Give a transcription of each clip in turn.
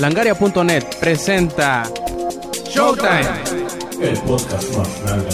Langaria.net presenta Showtime. El podcast más grande.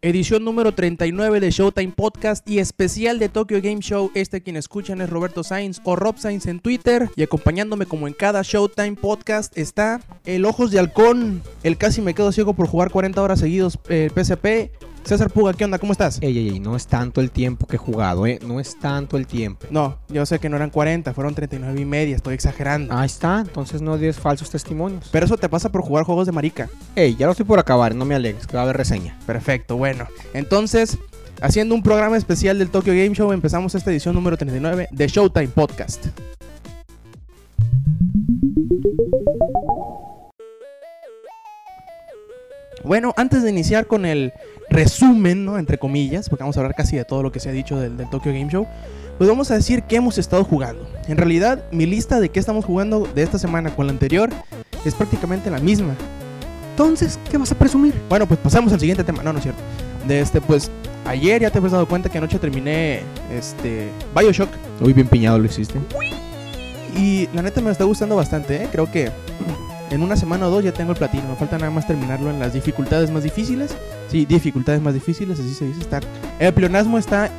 Edición número 39 de Showtime Podcast y especial de Tokyo Game Show. Este quien escuchan es Roberto Sainz o Rob Sainz en Twitter. Y acompañándome como en cada Showtime Podcast está el Ojos de Halcón. El casi me quedo ciego por jugar 40 horas seguidos eh, PSP. César Puga, ¿qué onda? ¿Cómo estás? Ey, ey, ey, no es tanto el tiempo que he jugado, ¿eh? No es tanto el tiempo. No, yo sé que no eran 40, fueron 39 y media, estoy exagerando. Ahí está, entonces no des falsos testimonios. Pero eso te pasa por jugar juegos de marica. Ey, ya lo estoy por acabar, no me alegues, que va a haber reseña. Perfecto, bueno. Entonces, haciendo un programa especial del Tokyo Game Show, empezamos esta edición número 39 de Showtime Podcast. Bueno, antes de iniciar con el resumen, ¿no? Entre comillas, porque vamos a hablar casi de todo lo que se ha dicho del, del Tokyo Game Show, pues vamos a decir qué hemos estado jugando. En realidad, mi lista de qué estamos jugando de esta semana con la anterior es prácticamente la misma. Entonces, ¿qué vas a presumir? Bueno, pues pasamos al siguiente tema. No, no es cierto. De este, pues, ayer ya te has dado cuenta que anoche terminé este Bioshock. Muy bien piñado lo hiciste. Y la neta me está gustando bastante, ¿eh? Creo que en una semana o dos ya tengo el platino. Me falta nada más terminarlo en las dificultades más difíciles. Sí, dificultades más difíciles, así se dice. Está. El pleonasmo está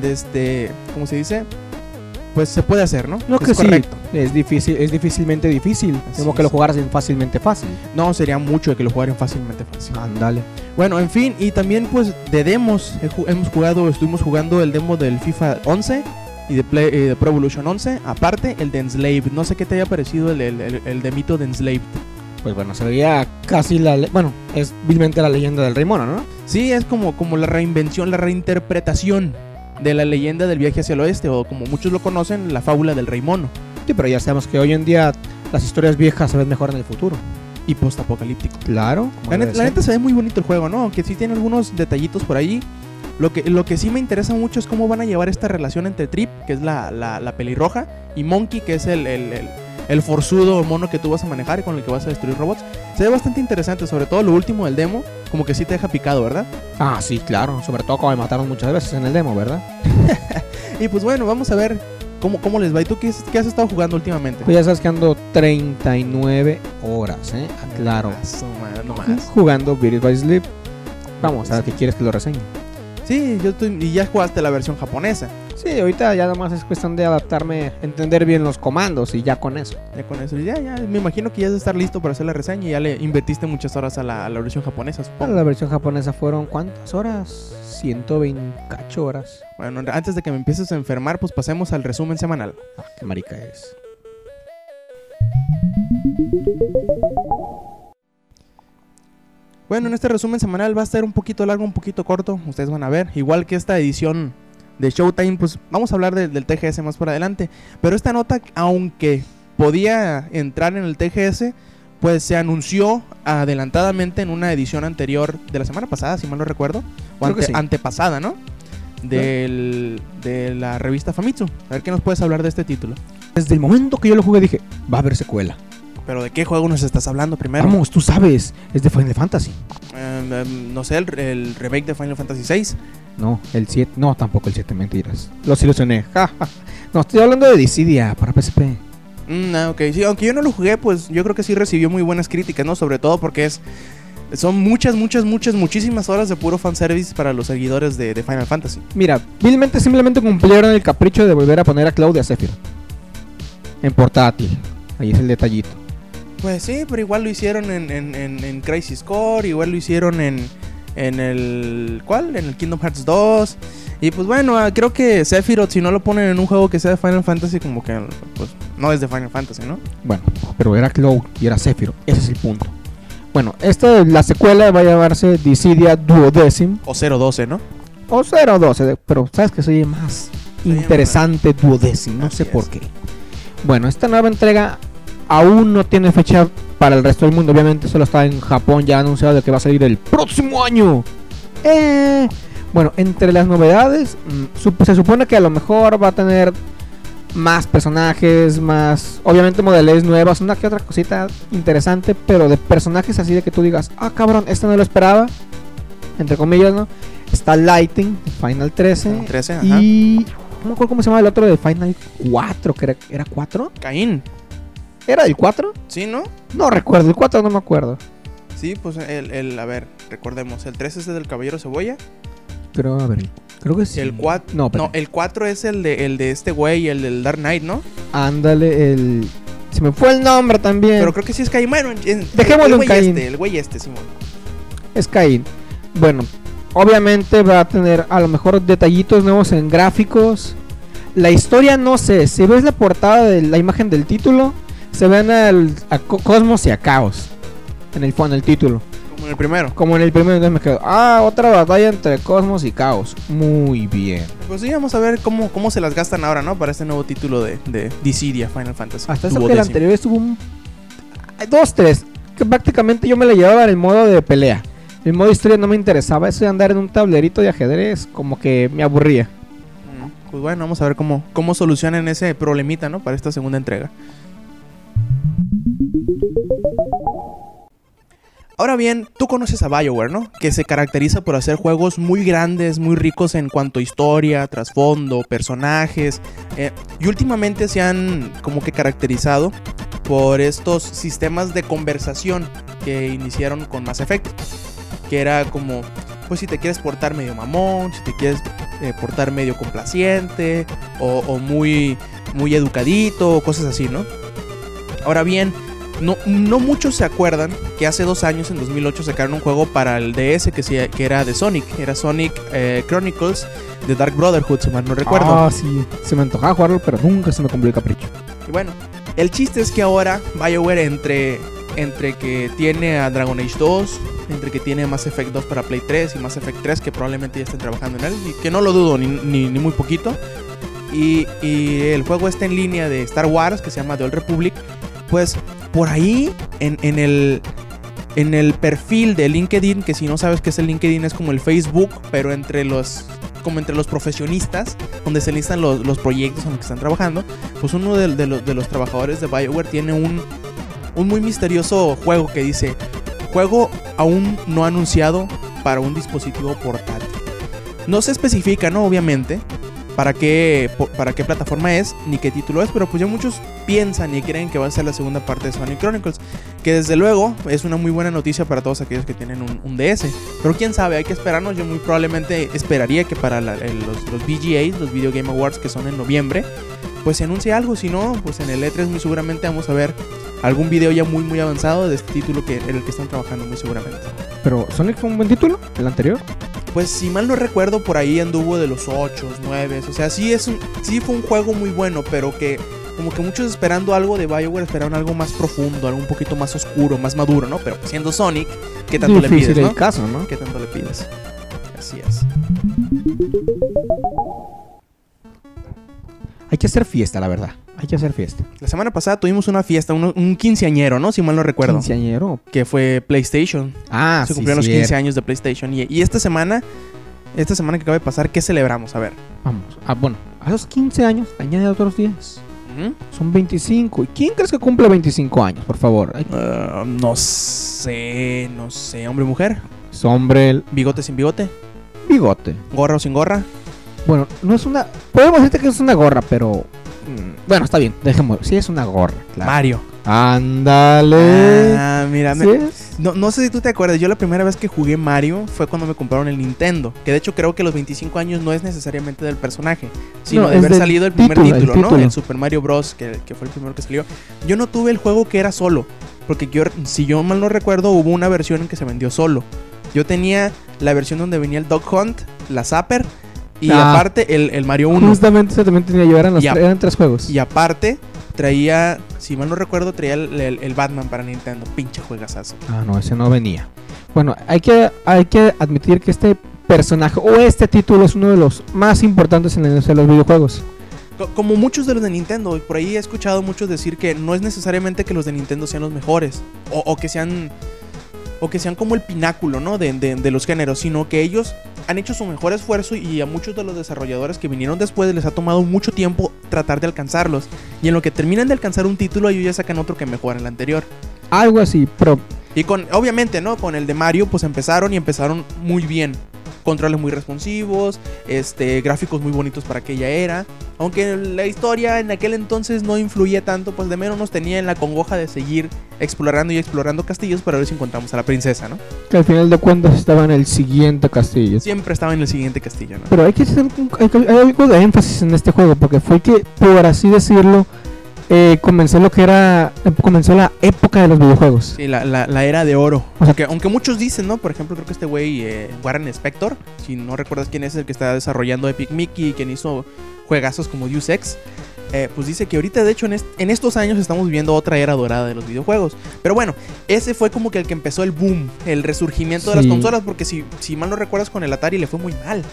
desde. ¿Cómo se dice? Pues se puede hacer, ¿no? No Es que sí, correcto. es difícil, es difícilmente difícil. Así Como que lo jugaras en fácilmente fácil. No, sería mucho de que lo jugaran fácilmente fácil. Ándale. Bueno, en fin, y también pues de demos hemos jugado, estuvimos jugando el demo del FIFA 11 y de, Play- eh, de Pro Evolution 11, aparte el de Enslaved. No sé qué te haya parecido el, el, el, el demito de Enslaved. Pues bueno, se veía casi la... Bueno, es vilmente la leyenda del rey mono, ¿no? Sí, es como, como la reinvención, la reinterpretación de la leyenda del viaje hacia el oeste, o como muchos lo conocen, la fábula del rey mono Sí, pero ya sabemos que hoy en día las historias viejas se ven mejor en el futuro. y postapocalíptico. Claro. La neta, la neta se ve muy bonito el juego, ¿no? Aunque sí tiene algunos detallitos por ahí. Lo que, lo que sí me interesa mucho es cómo van a llevar esta relación entre Trip, que es la, la, la pelirroja, y Monkey, que es el, el, el, el forzudo mono que tú vas a manejar y con el que vas a destruir robots. Se ve bastante interesante, sobre todo lo último del demo, como que sí te deja picado, ¿verdad? Ah, sí, claro. Sobre todo como me mataron muchas veces en el demo, ¿verdad? Y pues bueno, vamos a ver cómo, cómo les va. ¿Y tú qué, qué has estado jugando últimamente? Pues ya sabes que ando 39 horas, ¿eh? Aclaro. Ah, no más. Jugando Beat It by Sleep. Vamos, a ver qué quieres que lo reseñe. Sí, yo estoy, y ya jugaste la versión japonesa. Sí, ahorita ya nomás es cuestión de adaptarme, entender bien los comandos y ya con eso. Ya con eso, ya, ya, me imagino que ya has de estar listo para hacer la reseña y ya le invertiste muchas horas a la, a la versión japonesa, supongo. la versión japonesa fueron ¿cuántas horas? 120 cacho horas. Bueno, antes de que me empieces a enfermar, pues pasemos al resumen semanal. Ah, qué marica es. Bueno, en este resumen semanal va a estar un poquito largo, un poquito corto, ustedes van a ver. Igual que esta edición de Showtime, pues vamos a hablar de- del TGS más por adelante. Pero esta nota, aunque podía entrar en el TGS, pues se anunció adelantadamente en una edición anterior de la semana pasada, si mal no recuerdo. O ante- sí. antepasada, ¿no? Del, de la revista Famitsu. A ver qué nos puedes hablar de este título. Desde el momento que yo lo jugué dije, va a haber secuela. Pero ¿de qué juego nos estás hablando primero? Vamos, tú sabes, es de Final Fantasy. Em, em, no sé, el, el remake de Final Fantasy VI. No, el 7, no, tampoco el 7, mentiras. Los ilusioné. ja, ja. no, estoy hablando de Dissidia para PSP. Mm, ah, ok, sí, aunque yo no lo jugué, pues yo creo que sí recibió muy buenas críticas, ¿no? Sobre todo porque es son muchas, muchas, muchas, muchísimas horas de puro fanservice para los seguidores de, de Final Fantasy. Mira, vilmente simplemente cumplieron el capricho de volver a poner a Claudia Zephyr. En portátil. Ahí es el detallito. Pues sí, pero igual lo hicieron en, en, en, en Crisis Core, igual lo hicieron en, en el... ¿Cuál? En el Kingdom Hearts 2. Y pues bueno, ah, creo que Sephiroth, si no lo ponen en un juego que sea de Final Fantasy, como que pues no es de Final Fantasy, ¿no? Bueno, pero era Cloud y era Sephiroth. Ese es el punto. Bueno, esta, la secuela va a llamarse Dissidia Duodecim O 012, ¿no? o 012, pero sabes que soy más interesante Duodecim, no sé por es. qué. Bueno, esta nueva entrega aún no tiene fecha para el resto del mundo. Obviamente solo está en Japón ya anunciado de que va a salir el próximo año. Eh, bueno, entre las novedades, mm, se supone que a lo mejor va a tener más personajes, más, obviamente modelos nuevas, una que otra cosita interesante, pero de personajes así de que tú digas, ah cabrón, esto no lo esperaba, entre comillas, ¿no? Está Lighting, Final 13. Final 13, ajá. y. No me acuerdo cómo se llama el otro de Final 4, que era, ¿era 4? Caín. ¿Era el 4? ¿Sí, no? No recuerdo, el 4 no me acuerdo. Sí, pues el, el a ver, recordemos, el 3 es el del Caballero Cebolla. Pero a ver, creo que sí. El 4, No, no, el 4 es el de, el de este güey, el del Dark Knight, ¿no? Ándale, el. Se me fue el nombre también. Pero creo que sí es Caín. Bueno, en- Dejémoslo el en Caín. este, el güey este, Simón. Es Caín. Bueno, obviamente va a tener a lo mejor detallitos nuevos en gráficos. La historia no sé, si ves la portada de la imagen del título, se ven al, a Co- Cosmos y a Caos en el, en el título. Como en el primero. Como en el primero, entonces me quedo, ah, otra batalla entre Cosmos y Caos. Muy bien. Pues sí, vamos a ver cómo, cómo se las gastan ahora, ¿no? Para este nuevo título de, de Dissidia Final Fantasy. Hasta eso que el anterior estuvo un... Dos, tres. Que prácticamente yo me la llevaba en el modo de pelea. El modo historia no me interesaba. Eso de andar en un tablerito de ajedrez como que me aburría. Mm, Pues bueno, vamos a ver cómo, cómo solucionan ese problemita, ¿no? Para esta segunda entrega. Ahora bien, tú conoces a BioWare, ¿no? Que se caracteriza por hacer juegos muy grandes, muy ricos en cuanto a historia, trasfondo, personajes. eh, y últimamente se han como que caracterizado por estos sistemas de conversación que iniciaron con Mass Effect. Que era como, pues si te quieres portar medio mamón, si te quieres eh, portar medio complaciente o, o muy, muy educadito cosas así, ¿no? Ahora bien, no, no muchos se acuerdan que hace dos años, en 2008, sacaron un juego para el DS que, se- que era de Sonic. Era Sonic eh, Chronicles de Dark Brotherhood, si mal no recuerdo. Ah, sí. Se me antojaba jugarlo, pero nunca se me cumplió el capricho. Y bueno, el chiste es que ahora BioWare entre, entre que tiene a Dragon Age 2, entre que tiene Mass Effect 2 para Play 3 y Mass Effect 3 que probablemente ya estén trabajando en él, y que no lo dudo ni, ni- ni muy poquito. Y, y el juego está en línea de Star Wars que se llama The Old Republic. Pues por ahí en, en el... En el perfil de LinkedIn, que si no sabes qué es el LinkedIn, es como el Facebook, pero entre los como entre los profesionistas, donde se listan los, los proyectos en los que están trabajando, pues uno de, los, de los trabajadores de BioWare tiene un, un muy misterioso juego que dice, juego aún no anunciado para un dispositivo portátil. No se especifica, ¿no? Obviamente, para qué, para qué plataforma es, ni qué título es, pero pues ya muchos piensan y creen que va a ser la segunda parte de Sonic Chronicles, que desde luego es una muy buena noticia para todos aquellos que tienen un, un DS. Pero quién sabe, hay que esperarnos, yo muy probablemente esperaría que para los, los VGAs, los Video Game Awards que son en noviembre, pues se anuncie algo, si no, pues en el E3 muy seguramente vamos a ver algún video ya muy muy avanzado de este título que, en el que están trabajando muy seguramente. Pero Sonic fue un buen título, el anterior. Pues si mal no recuerdo, por ahí anduvo de los 8, 9. O sea, sí, es un, sí fue un juego muy bueno, pero que como que muchos esperando algo de Bioware esperaron algo más profundo, algo un poquito más oscuro, más maduro, ¿no? Pero siendo Sonic, ¿qué tanto le pides, el no? caso, ¿no? ¿Qué tanto le pides? Así es. Hay que hacer fiesta, la verdad. Hay que hacer fiesta. La semana pasada tuvimos una fiesta, un, un quinceañero, ¿no? Si mal no recuerdo. Quinceañero. Que fue PlayStation. Ah, Se sí, cumplieron los 15 cierto. años de PlayStation. Y, y esta semana, esta semana que acaba de pasar, ¿qué celebramos? A ver. Vamos. Ah, bueno, a los 15 años, añade otros 10. Ujú. Son 25. ¿Y quién crees que cumple 25 años, por favor? Ah, no sé, no sé. Hombre, mujer. es hombre, el Bigote sin bigote. bigote. Gorra o sin gorra. Bueno, no es una. Podemos decirte que es una gorra, pero. Bueno, está bien, dejémoslo. Sí, es una gorra. Claro. Mario. Ándale. Ah, mira, no, no sé si tú te acuerdas. Yo la primera vez que jugué Mario fue cuando me compraron el Nintendo. Que de hecho creo que los 25 años no es necesariamente del personaje, sino No, de haber salido el primer título, el ¿no? título. El Super Mario Bros. Que, que fue el primero que salió. Yo no tuve el juego que era solo. Porque yo, si yo mal no recuerdo, hubo una versión en que se vendió solo. Yo tenía la versión donde venía el Dog Hunt, la Zapper y Ah. aparte el, el Mario 1. Justamente eso también tenía yo. Eran, los eran tres juegos. Y aparte traía, si mal no recuerdo, traía el, el- el Batman para Nintendo. Pinche juegazazo. Ah, no, ese no venía. Bueno, hay que, hay que admitir que este personaje o este título es uno de los más importantes en la industria de los videojuegos. Co- Como muchos de los de Nintendo, y por ahí he escuchado muchos decir que no es necesariamente que los de Nintendo sean los mejores, o, o que sean o que sean como el pináculo, ¿no? De, de- de los géneros, sino que ellos han hecho su mejor esfuerzo y a muchos de los desarrolladores que vinieron después les ha tomado mucho tiempo tratar de alcanzarlos. Y en lo que terminan de alcanzar un título, ellos ya sacan otro que mejora el anterior. Algo así, pero Y con, obviamente, ¿no? Con el de Mario, pues empezaron y empezaron muy bien. Controles muy responsivos, este, gráficos muy bonitos para aquella era. Aunque la historia en aquel entonces no influía tanto, pues de menos nos tenía en la congoja de seguir explorando y explorando castillos para ver si encontramos a la princesa, ¿no? Que al final de cuentas estaba en el siguiente castillo. Siempre estaba en el siguiente castillo, ¿no? Pero hay que hacer hay algo de énfasis en este juego, porque fue que, por así decirlo, eh, comenzó lo que era. comenzó la época de los videojuegos. Sí, la, la- la era de oro. O sea- aunque, aunque muchos dicen, ¿no? Por ejemplo, creo que este güey, eh, Warren Spector, si no recuerdas quién es el que está desarrollando Epic Mickey y quien hizo juegazos como Deus Ex, eh, pues dice que ahorita, de hecho, en, est- en estos años estamos viviendo otra era dorada de los videojuegos. Pero bueno, ese fue como que el que empezó el boom, el resurgimiento de las consolas, porque si, si mal no recuerdas, con el Atari le fue muy mal.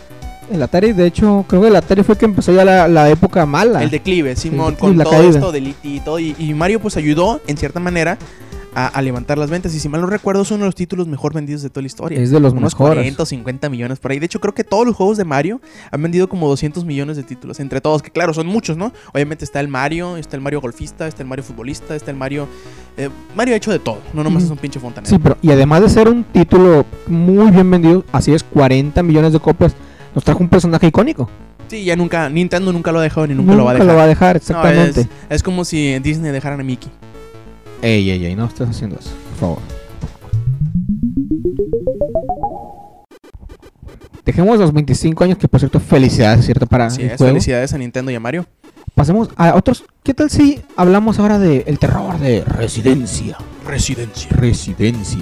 El Atari, de hecho, creo que el Atari fue que empezó ya la, la época mala. El declive, Simón, declive, con todo caída. esto del y todo. Y, y Mario pues ayudó, en cierta manera, a, a levantar las ventas. Y si mal no recuerdo, es uno de los títulos mejor vendidos de toda la historia. Es de los Unos mejores. 40 o 50 millones por ahí. De hecho, creo que todos los juegos de Mario han vendido como 200 millones de títulos. Entre todos, que claro, son muchos, ¿no? Obviamente está el Mario, está el Mario golfista, está el Mario futbolista, está el Mario... eh, Mario ha hecho de todo, no nomás Ujú. es un pinche fontanero. Sí, pero y además de ser un título muy bien vendido, así es, 40 millones de copias, nos trajo un personaje icónico. Sí, ya nunca... Nintendo nunca lo ha dejado ni nunca, lo va a dejar. lo va a dejar, No, exactamente. es, es como si Disney dejaran a Mickey. Ey, ey, ey, no estés haciendo eso, por favor. Dejemos los 25 años, que por cierto, felicidades, ¿cierto? Para Así el es, juego. felicidades a Nintendo y a Mario. Pasemos a otros. ¿Qué tal si hablamos ahora del el terror de Residencia? Residencia. Residencia.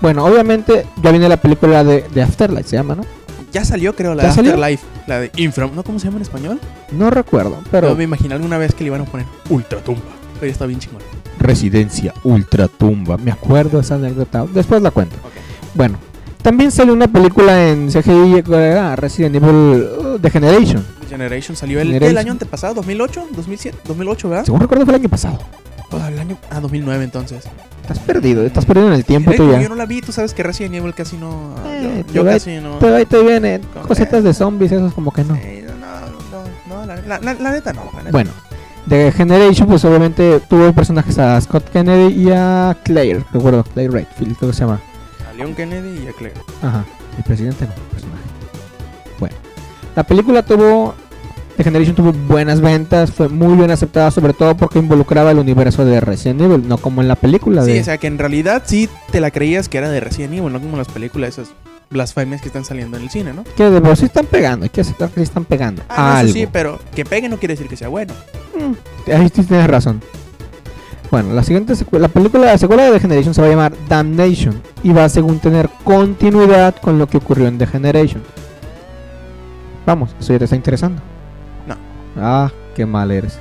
Bueno, obviamente ya viene la película de, de Afterlife, se llama, ¿no? Ya salió, creo, la ¿Ya de salió? Afterlife. La de Infram. ¿No? ¿Cómo se llama en español? No recuerdo, Pero pero me imaginé alguna vez que le iban a poner Ultratumba. Pero ya está bien chingón. Residencia Ultratumba. Me acuerdo esa anécdota. Después la cuento. Ok. Bueno, también salió una película en CGI, ¿cuál era? Resident Evil uh, The Generation. Generation salió el, Generation. el año antepasado, 2008, 2007, 2008, ¿verdad? Según recuerdo fue el año pasado. Oh, el año, ah, 2009 entonces. Estás perdido, estás perdido en el tiempo Eh, tú ya. yo no la vi, tú sabes que Resident Evil casi no... Eh, yo ahí- casi no... Pero ahí te vienen Con- cositas de zombies, esos como que no. Eh, no, no, no, la, la- la- la neta no. la neta. Bueno, The Generation, pues obviamente tuvo personajes a Scott Kennedy y a Claire, recuerdo, Claire Redfield, creo que se llama. A Leon Kennedy y a Claire. Ajá, el presidente no, el personaje. Bueno, la película tuvo. The Generation tuvo buenas ventas, fue muy bien aceptada, sobre todo porque involucraba el universo de Resident Evil, no como en la película Sí, de. o sea que en realidad sí te la creías que era de Resident Evil, no como las películas esas blasfemias que están saliendo en el cine, ¿no? Que de por sí están pegando, hay que aceptar que sí están pegando. Ah, no, algo. eso sí, pero que pegue no quiere decir que sea bueno. Mm, ahí sí tienes razón. Bueno, la siguiente la película, la secuela de The Generation se va a llamar Damnation y va a según tener continuidad con lo que ocurrió en The Generation. Vamos, eso ya te está interesando. Ah, qué mal eres.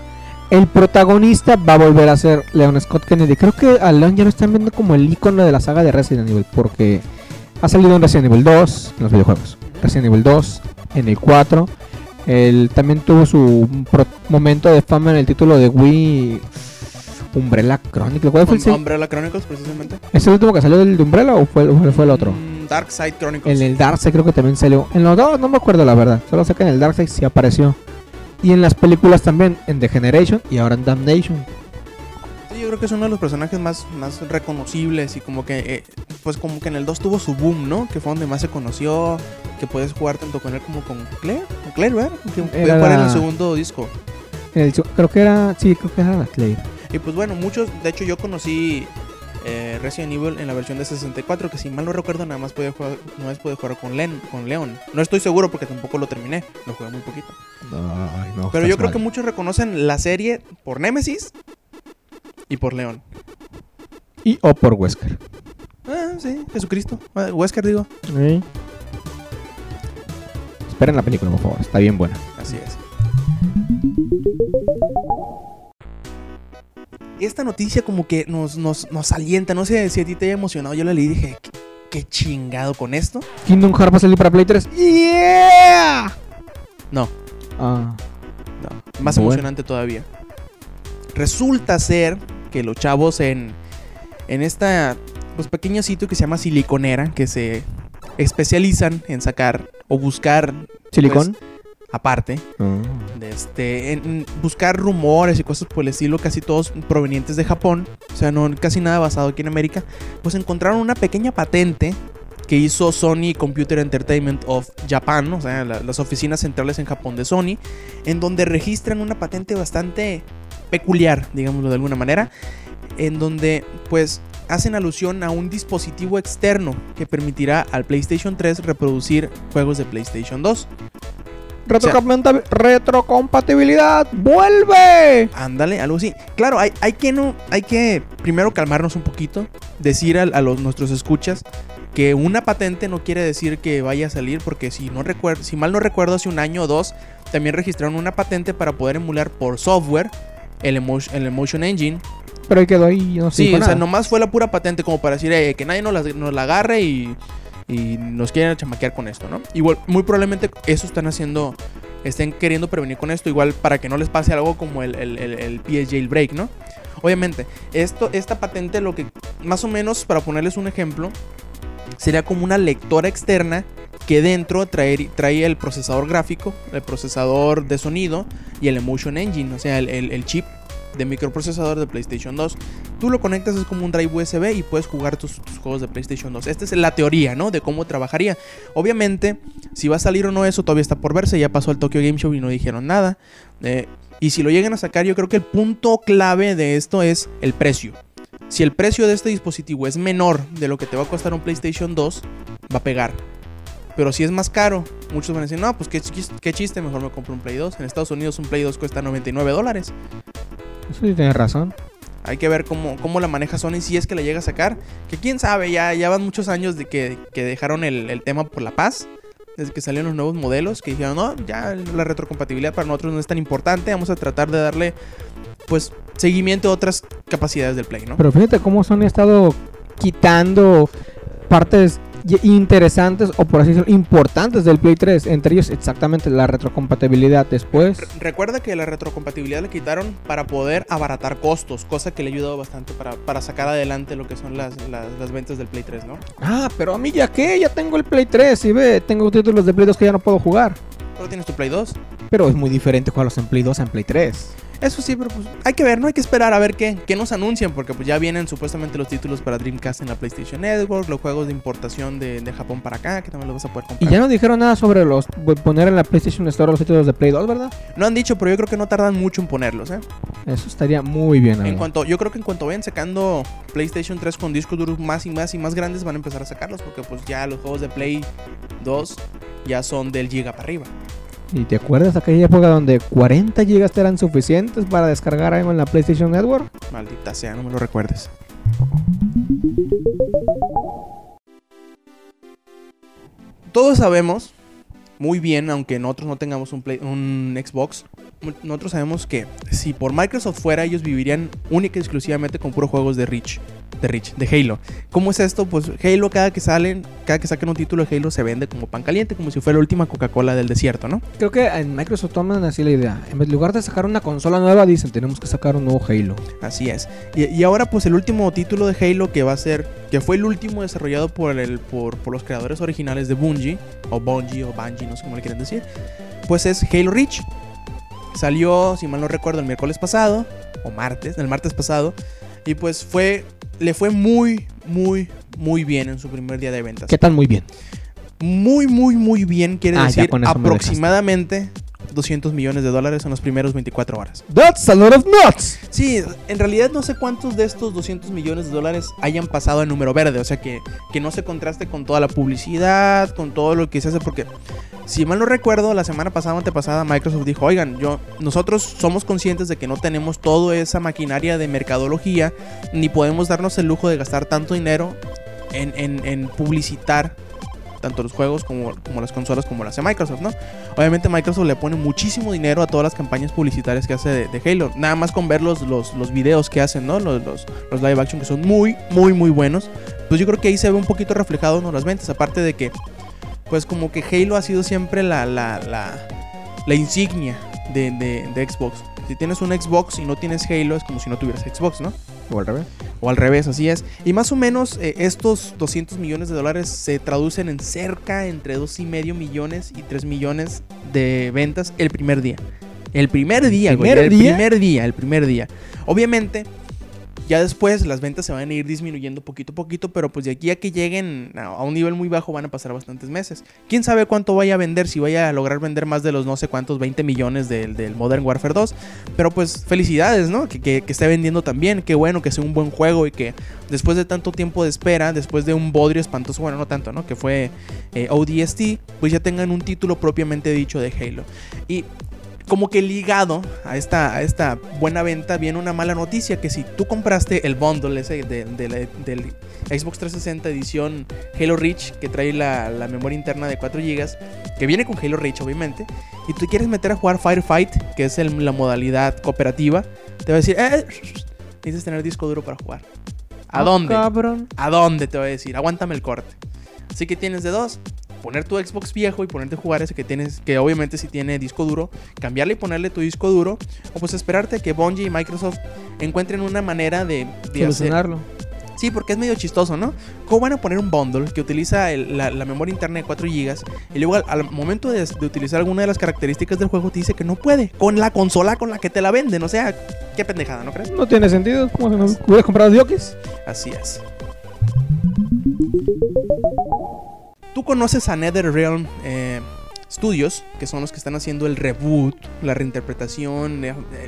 El protagonista va a volver a ser Leon Scott Kennedy. Creo que a Leon ya lo están viendo como el icono de la saga de Resident Evil porque ha salido en Resident Evil 2 en los videojuegos. Resident Evil 2, en el 4. Él también tuvo su momento de fama en el título de Wii Umbrella Chronicle. ¿Cuál fue el, Umbrella Chronicles, precisamente. ¿Es el último que salió del de Umbrella o fue, o fue el otro? Mm, Dark Side Chronicles. En el Darkseid creo que también salió. En los dos no me acuerdo la verdad. Solo sé que en el Darkseid sí apareció. Y en las películas también, en The Generation y ahora en Damnation. Sí, yo creo que es uno de los personajes más, más reconocibles y como que, eh, pues como que en el 2 tuvo su boom, ¿no? Que fue donde más se conoció, que puedes jugar tanto con él como con Claire, con Claire, ¿verdad? Que puedes Era jugar en el segundo disco. El creo que era, sí, creo que era la Claire. Y pues bueno, muchos, de hecho yo conocí eh, Resident Evil en la versión de 64, que si mal no recuerdo nada más podía jugar, no podía jugar con, Len, con Leon. No estoy seguro porque tampoco lo terminé, lo jugué muy poquito. Ay, no, Pero yo creo mal. que muchos reconocen la serie por Nemesis y por Leon. Y o por Wesker. Ah, sí, Jesucristo. Ah, Wesker digo. Esperen la película, por favor. Está bien buena. Así es. Esta noticia como que nos, nos, nos alienta, no sé si a ti te haya emocionado, yo la leí y dije, ¿qué, qué chingado con esto? Kingdom Hearts va a salir para Play 3. ¡Yeah! No, Ah, no, más Bueno. emocionante todavía. Resulta ser que los chavos en, en esta pues, pequeño sitio que se llama Siliconera, que se especializan en sacar o buscar ¿Silicón? Aparte de este en, en buscar rumores y cosas por el estilo casi todos provenientes de Japón o sea no casi nada basado aquí en América pues encontraron una pequeña patente que hizo Sony Computer Entertainment of Japan, o sea, la- las oficinas centrales en Japón de Sony, en donde registran una patente bastante peculiar, digámoslo de alguna manera, en donde pues hacen alusión a un dispositivo externo que permitirá al PlayStation 3 reproducir juegos de PlayStation 2. Retrocompatibilidad, vuelve. Ándale, algo así. Claro, hay, hay, que, no, hay que primero calmarnos un poquito, decir a, a los, nuestros escuchas que una patente no quiere decir que vaya a salir, porque si, no recuerdo, si mal no recuerdo, hace un año o dos también registraron una patente para poder emular por software el, Emotion, el Emotion Engine. Pero ahí quedó ahí, no sé. Sí, o sea, nomás fue la pura patente como para decir eh, que nadie nos la, nos la agarre y, y nos quieren chamaquear con esto, ¿no? Igual, muy probablemente eso están haciendo, estén queriendo prevenir con esto, igual para que no les pase algo como el, el, el, el Jailbreak, ¿no? Obviamente, esto, esta patente lo que, más o menos, para ponerles un ejemplo, sería como una lectora externa que dentro trae, trae el procesador gráfico, el procesador de sonido y el Emotion Engine, o sea, el- el chip de microprocesador de PlayStation 2. Tú lo conectas, es como un drive USB y puedes jugar tus, juegos de PlayStation 2. Esta es la teoría, ¿no? De cómo trabajaría. Obviamente, si va a salir o no eso todavía está por verse. Ya pasó el Tokyo Game Show y no dijeron nada. Eh, y si lo llegan a sacar, yo creo que el punto clave de esto es el precio. Si el precio de este dispositivo es menor de lo que te va a costar un PlayStation 2, va a pegar. Pero si es más caro, muchos van a decir, no, pues qué, qué chiste, mejor me compro un Play 2. En Estados Unidos un Play 2 cuesta 99 dólares. Eso sí tienes razón. Hay que ver cómo, cómo la maneja Sony si es que la llega a sacar. Que quién sabe, ya, ya van muchos años de que, que dejaron el, el tema por la paz. Desde que salieron los nuevos modelos, que dijeron, no, ya la retrocompatibilidad para nosotros no es tan importante. Vamos a tratar de darle, pues, seguimiento a otras capacidades del Play, ¿no? Pero fíjate cómo Sony ha estado quitando partes interesantes o por así decirlo importantes del Play 3, entre ellos exactamente la retrocompatibilidad después. Re- Recuerda que la retrocompatibilidad la quitaron para poder abaratar costos, cosa que le ha ayudado bastante para, para sacar adelante lo que son las, las, las ventas del Play 3, ¿no? Ah, pero a mí ya que, ya tengo el Play 3 y ve, tengo títulos de Play 2 que ya no puedo jugar. Pero tienes tu Play 2. Pero es muy diferente jugarlos en Play 2 a en Play 3. Eso sí, pero pues hay que ver, ¿no? Hay que esperar a ver qué, qué nos anuncian, porque pues ya vienen supuestamente los títulos para Dreamcast en la PlayStation Network, los juegos de importación de, de Japón para acá, que también los vas a poder Y comprar. ya no dijeron nada sobre los poner en la PlayStation Store los títulos de Play 2, ¿verdad? No han dicho, pero yo creo que no tardan mucho en ponerlos, ¿eh? Eso estaría muy bien. En cuanto, yo creo que en cuanto vayan sacando PlayStation 3 con discos duros más y más y más grandes, van a empezar a sacarlos, porque pues ya los juegos de Play 2 ya son del giga para arriba. ¿Y te acuerdas de aquella época donde 40 GB eran suficientes para descargar algo en la PlayStation Network? Maldita sea, no me lo recuerdes. Todos sabemos muy bien, aunque nosotros no tengamos un, Play- un Xbox, nosotros sabemos que si por Microsoft fuera, ellos vivirían única y exclusivamente con puros juegos de Reach, de Reach, de Halo. ¿Cómo es esto? Pues Halo cada que salen, cada que saquen un título de Halo se vende como pan caliente, como si fuera la última Coca-Cola del desierto, ¿no? Creo que en Microsoft toman así la idea. En lugar de sacar una consola nueva, dicen, tenemos que sacar un nuevo Halo. Así es. Y, y ahora pues el último título de Halo que va a ser, que fue el último desarrollado por, el, por, por los creadores originales de Bungie, o Bungie, o Bungie, no sé cómo le quieren decir, pues es Halo Reach. Salió, si mal no recuerdo, el miércoles pasado, o martes, el martes pasado, y pues fue, le fue muy, muy, muy bien en su primer día de ventas. ¿Qué tal? Muy bien. Muy, muy, muy bien quiere Ah, decir aproximadamente 200 millones de dólares en las primeras 24 horas. That's a lot of nuts. Sí, en realidad no sé cuántos de estos 200 millones de dólares hayan pasado a número verde, o sea que, que no se contraste con toda la publicidad, con todo lo que se hace, porque si mal no recuerdo, la semana pasada o antepasada Microsoft dijo, oigan, yo, nosotros somos conscientes de que no tenemos toda esa maquinaria de mercadología, ni podemos darnos el lujo de gastar tanto dinero en, en- en publicitar tanto los juegos como, como las consolas como lo hace Microsoft, ¿no? Obviamente Microsoft le pone muchísimo dinero a todas las campañas publicitarias que hace de, de Halo. Nada más con ver los, los, los videos que hacen, ¿no? Los, los, los live action que son muy, muy, muy buenos. Pues yo creo que ahí se ve un poquito reflejado en las ventas. Aparte de que, pues como que Halo ha sido siempre la, la, la, la insignia de, de, de Xbox. Si tienes un Xbox y no tienes Halo, es como si no tuvieras Xbox, ¿no? O al revés. O al revés, así es. Y más o menos eh, estos 200 millones de dólares se traducen en cerca entre 2,5 millones y 3 millones de ventas el primer día. El primer día, güey, primer el día? primer día, el primer día. Obviamente, Ya después las ventas se van a ir disminuyendo poquito a poquito, pero pues de aquí a que lleguen a un nivel muy bajo van a pasar bastantes meses. ¿Quién sabe cuánto vaya a vender? Si vaya a lograr vender más de los no sé cuántos 20 millones del, Modern Warfare 2. Pero pues felicidades, ¿no? Que, que, que esté vendiendo también. Qué bueno que sea un buen juego y que después de tanto tiempo de espera, después de un bodrio espantoso, bueno, no tanto, ¿no? Que fue eh, ODST, pues ya tengan un título propiamente dicho de Halo. Y como que ligado a esta, a esta buena venta viene una mala noticia que si tú compraste el bundle ese de, de la- del Xbox 360 edición Halo Reach que trae la, la memoria interna de 4 GB que viene con Halo Reach obviamente y tú quieres meter a jugar Firefight que es el- la modalidad cooperativa te va a decir eh, necesitas tener disco duro para jugar ¿a Ah, dónde? Cabrón. ¿A dónde te voy a decir? Aguántame el corte. Así que tienes de dos. Poner tu Xbox viejo y ponerte a jugar ese que tienes, que obviamente si tiene disco duro, cambiarle y ponerle tu disco duro, o pues esperarte a que Bungie y Microsoft encuentren una manera de, de hacer. Solucionarlo. Sí, porque es medio chistoso, ¿no? ¿Cómo van a poner un bundle que utiliza el- la, la memoria interna de 4 GB y luego al, al momento de, de utilizar alguna de las características del juego te dice que no puede con la consola con la que te la venden? O sea, qué pendejada, ¿no crees? No tiene sentido. ¿Cómo se me hubiera comprado diokis? Así es. Tú conoces a NetherRealm eh, Studios, que son los que están haciendo el reboot, la reinterpretación,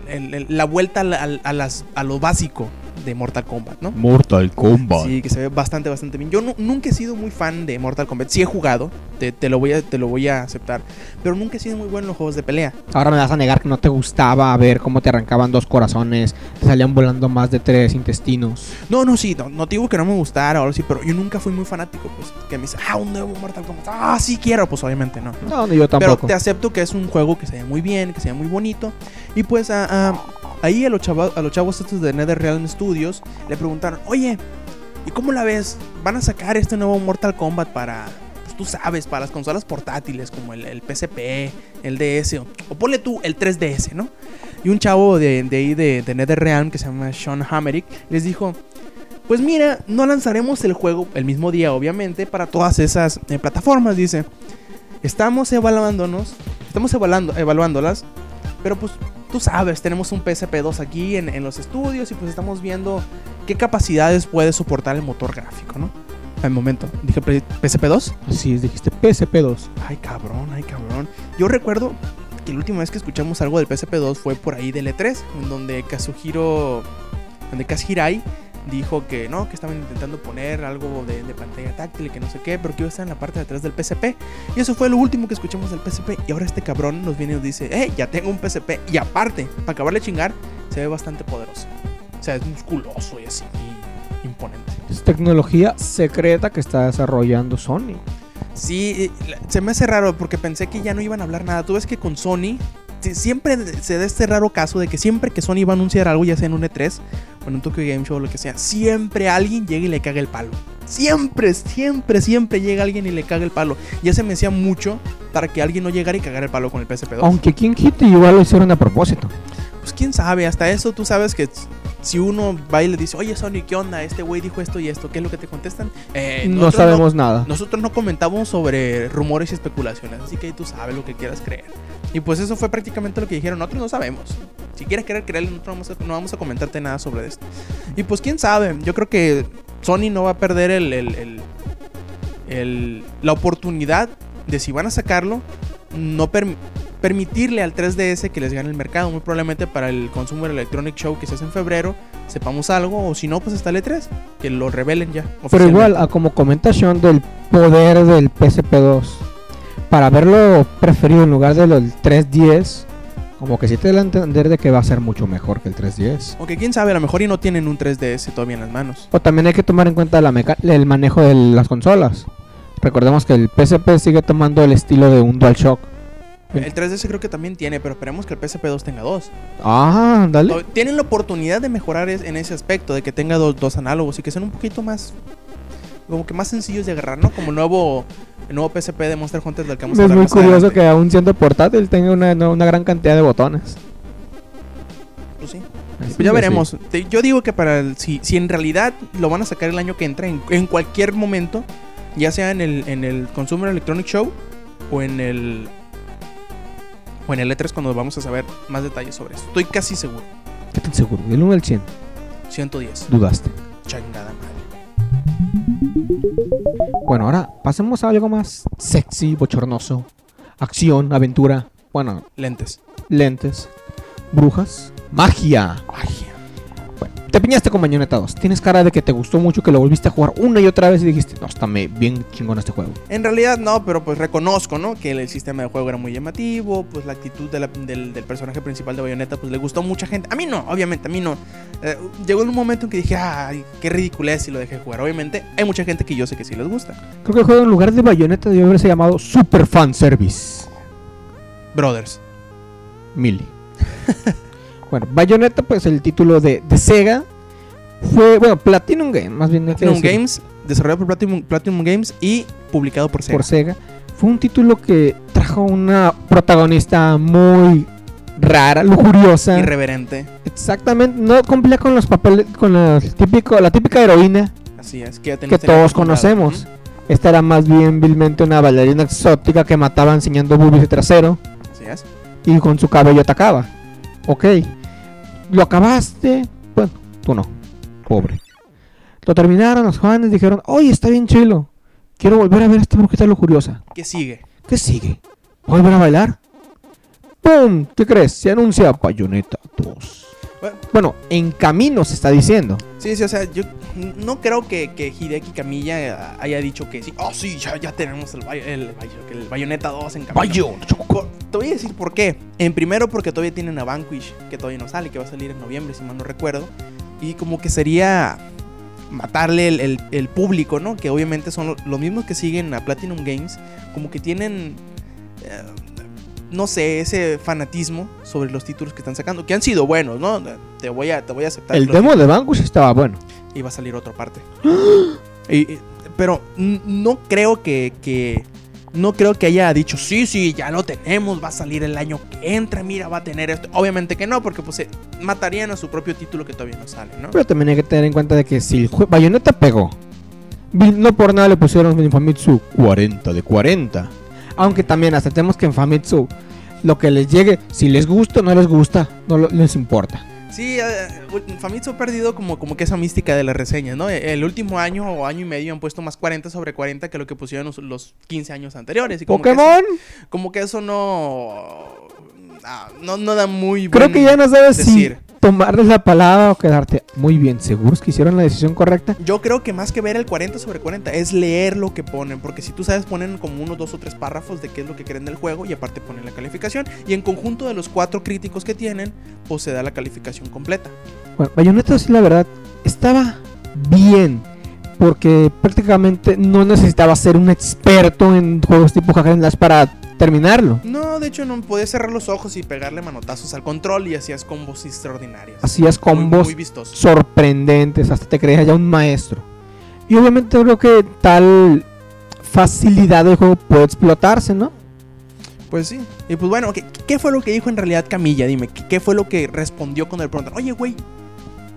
el- la vuelta al- a, las, a lo básico de Mortal Kombat, ¿no? Mortal Kombat. Sí, que se ve bastante, bastante bien. Yo nu- nunca he sido muy fan de Mortal Kombat. Sí he jugado, te, te lo voy a, te lo voy a aceptar. Pero nunca he sido muy bueno en los juegos de pelea. Ahora me vas a negar que no te gustaba ver cómo te arrancaban dos corazones, te salían volando más de tres intestinos. No, no, sí, no, no te digo que no me gustara o algo así, pero yo nunca fui muy fanático, pues. Que me dice, ah, un nuevo Mortal Kombat. Ah, sí quiero, pues obviamente no. ¿no? No, ni yo Pero tampoco. te acepto que es un juego que se ve muy bien, que se ve muy bonito. Y pues a- a- ahí a los, chavos, a los chavos estos de NetherRealm Studios le preguntaron, oye, ¿y cómo la ves? ¿Van a sacar este nuevo Mortal Kombat para, pues tú sabes, para las consolas portátiles como el, el PSP, el DS, o, ponle tú el 3DS, ¿no? Y un chavo de, de ahí de, de NetherRealm que se llama Sean Hammerick les dijo... Pues mira, no lanzaremos el juego el mismo día, obviamente, para todas esas eh, plataformas, dice. Estamos evaluándonos, estamos evaluando, evaluándolas, pero pues tú sabes, tenemos un PSP2 aquí en, en los estudios y pues estamos viendo qué capacidades puede soportar el motor gráfico, ¿no? Al momento, dije "P- PSP2. Así es, dijiste PSP2. Ay, cabrón, ay, cabrón. Yo recuerdo que la última vez que escuchamos algo del PSP2 fue por ahí del E3, en donde Kazuhiro, donde Kaz Hirai dijo que no, que estaban intentando poner algo de, de pantalla táctil y que no sé qué, pero que iba a estar en la parte de atrás del PSP. Y eso fue lo último que escuchamos del PSP. Y ahora este cabrón nos viene y nos dice, eh, ya tengo un PSP. Y aparte, para acabarle de chingar, se ve bastante poderoso. O sea, es musculoso y así, y imponente. Es tecnología secreta que está desarrollando Sony. Sí, se me hace raro porque pensé que ya no iban a hablar nada. Tú ves que con Sony siempre se da este raro caso de que siempre que Sony va a anunciar algo, ya sea en un E3 o en un Tokyo Game Show o lo que sea, siempre alguien llega y le caga el palo. Siempre, siempre, siempre llega alguien y le caga el palo. Ya se me hacía mucho para que alguien no llegara y cagara el palo con el PSP2. Aunque King Hit igual lo hicieron a propósito. Pues quién sabe, hasta eso tú sabes que si uno va y le dice, oye Sony, ¿qué onda? Este güey dijo esto y esto, ¿qué es lo que te contestan? Eh, no sabemos nada. nosotros no comentamos sobre rumores y especulaciones, así que tú sabes lo que quieras creer. Y pues eso fue prácticamente lo que dijeron, nosotros no sabemos. Si quieres querer creer, nosotros no vamos a, no vamos a comentarte nada sobre esto. Y pues quién sabe, yo creo que Sony no va a perder el, el- el- la oportunidad de si van a sacarlo, no perm- permitirle al 3DS que les gane el mercado. Muy probablemente para el Consumer Electronic Show que se hace en febrero, sepamos algo, o si no, pues hasta el E3, que lo revelen ya. Pero igual, a como comenta Sean del poder del PSP2, para verlo preferido en lugar de del 310, como que sí te da a entender de que va a ser mucho mejor que el 310. Aunque quién sabe, a lo mejor y no tienen un 3DS todavía en las manos. O también hay que tomar en cuenta la meca- el manejo de las consolas. Recordemos que el PSP sigue tomando el estilo de un DualShock. El 3DS creo que también tiene, pero esperemos que el PSP2 tenga dos. Ah, dale. Tienen la oportunidad de mejorar en ese aspecto, de que tenga dos, dos análogos y que sean un poquito más. Como que más sencillos de agarrar, ¿no? Como nuevo, el nuevo PSP de Monster Hunter del que vamos a Es muy curioso adelante. que aún siendo portátil tenga una, una gran cantidad de botones. Pues sí. Así Pues ya veremos. Yo digo que para el- si, si en realidad lo van a sacar el año que entra, en, en cualquier momento, ya sea en el, en el Consumer Electronic Show o en el. O en el E3 cuando vamos a saber más detalles sobre eso. Estoy casi seguro. ¿Qué tan seguro? Del 1 al 100. 110. Dudaste. Chingada madre. Bueno, ahora pasemos a algo más sexy, bochornoso. Acción, aventura. Bueno, Lentes. lentes, brujas, magia. Magia. Te piñaste con Bayonetta 2. Tienes cara de que te gustó mucho, que lo volviste a jugar una y otra vez y dijiste, no, está bien chingón este juego. En realidad no, pero pues reconozco, ¿no? Que el sistema de juego era muy llamativo, pues la actitud de la- del, del personaje principal de Bayonetta pues le gustó a mucha gente. A mí no, obviamente, a mí no. Eh, llegó un momento en que dije, ay, qué ridiculez si lo dejé jugar. Obviamente hay mucha gente que yo sé que sí les gusta. Creo que el juego en lugar de Bayonetta debió haberse llamado Super Fan Service. Brothers. Mili. bueno, Bayonetta, pues el título de, de Sega fue, bueno, Platinum Game, más bien. Platinum Games, desarrollado por Platinum, Platinum Games y publicado por Sega. Por Sega. Fue un título que trajo una protagonista muy rara, lujuriosa. Irreverente. Exactamente, no cumplía con los papeles, con la, típico, la típica heroína Así es, que, ya que tenemos todos conocemos. Esta era más bien vilmente una bailarina exótica que mataba enseñando boobies de trasero Así es. y con su cabello atacaba. Ok. Lo acabaste. Bueno, tú no. Pobre. Lo terminaron, los jóvenes dijeron, oye, está bien chilo. Quiero volver a ver a esta brujita lujuriosa. ¿Qué sigue? ¿Qué sigue? ¿Volver a bailar? ¡Pum! ¿Qué crees? Se anuncia Bayonetta 2. Bueno. En camino se está diciendo. Sí, sí, o sea, yo no creo que, que Hideki Kamiya haya dicho que sí. Oh, sí, ya, ya tenemos el, el, el Bayonetta 2 en camino. Te voy a decir por qué. En primero, porque todavía tienen a Vanquish, que todavía no sale, que va a salir en noviembre, si mal no recuerdo. Y como que sería matarle el, el- el público, ¿no? Que obviamente son lo- los mismos que siguen a Platinum Games. Como que tienen, eh, no sé, ese fanatismo sobre los títulos que están sacando. Que han sido buenos, ¿no? Te voy a, te voy a aceptar. El demo de Vanquish estaba bueno. y va a salir otra parte. Y- pero no creo que, que- no creo que haya dicho sí, sí, ya lo tenemos, va a salir el año que entra, mira, va a tener esto. Obviamente que no, porque pues se matarían a su propio título que todavía no sale, ¿no? Pero también hay que tener en cuenta de que si el Bayonetta pegó, no por nada le pusieron Famitsu 40 de 40. Aunque también aceptemos que en Famitsu lo que les llegue, si les gusta o no les gusta, no les importa. Sí, eh, Famitsu ha perdido como, como que esa mística de las reseñas, ¿no? El último año o año y medio han puesto más 40 sobre 40 que lo que pusieron los, los 15 años anteriores. Y como que eso- Pokémon, como que eso no... ah, no, no da muy creo buen que ya no sabes decir. si tomarles la palabra o quedarte muy bien seguros que hicieron la decisión correcta. Yo creo que más que ver el 40 sobre 40 es leer lo que ponen, porque si tú sabes ponen como unos dos o tres párrafos de qué es lo que creen del juego y aparte ponen la calificación y en conjunto de los cuatro críticos que tienen, pues se da la calificación completa. Bueno, Bayonetta sí, la verdad, estaba bien. Porque prácticamente no necesitaba ser un experto en juegos tipo hack and slash para terminarlo. No, de hecho no podías cerrar los ojos y pegarle manotazos al control y hacías combos extraordinarios. Hacías Muy- combos muy, vistosos. sorprendentes, hasta te creías ya un maestro. Y obviamente creo que tal facilidad del juego puede explotarse, ¿no? Pues sí. Y pues bueno, ¿qué, qué fue lo que dijo en realidad Camilla? Dime, ¿qué, qué fue lo que respondió cuando le preguntaron? Oye, güey,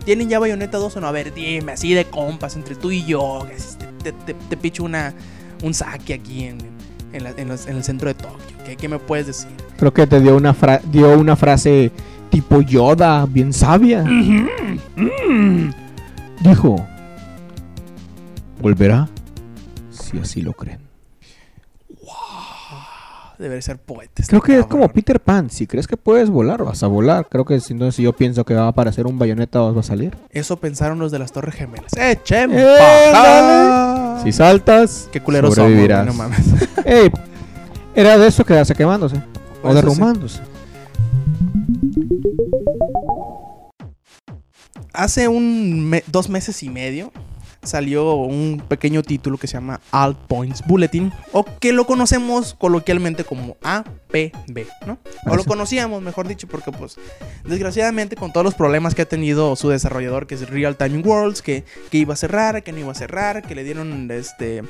¿tienen ya Bayonetta 2 o no? A ver, dime, así de compas, entre tú y yo. que si Te, te, te- te picho una, un saque aquí en, en, la- en los- en el centro de Tokio. ¿Qué, qué me puedes decir? Creo que te dio una, fra- dio una frase tipo Yoda, bien sabia. Dijo, volverá si así lo creen. Debería ser poeta. este Creo que es como. Peter Pan. Si crees que puedes volar, vas a volar. Creo que si, entonces, si yo pienso que va a aparecer un bayoneta, va a salir. Eso pensaron los de las Torres Gemelas. ¡Eh, che! ¡Eh, paja! Si saltas, Qué culeros somos, sobrevivirás. güey, no mames. Ey, era de eso quedarse quemándose. O Eso derrumbándose. Hace un me- dos meses y medio salió un pequeño título que se llama All Points Bulletin, o que lo conocemos coloquialmente como APB, ¿no? O lo conocíamos, mejor dicho, porque pues desgraciadamente con todos los problemas que ha tenido su desarrollador, que es Real Time Worlds, que, que iba a cerrar, que no iba a cerrar, que le dieron este,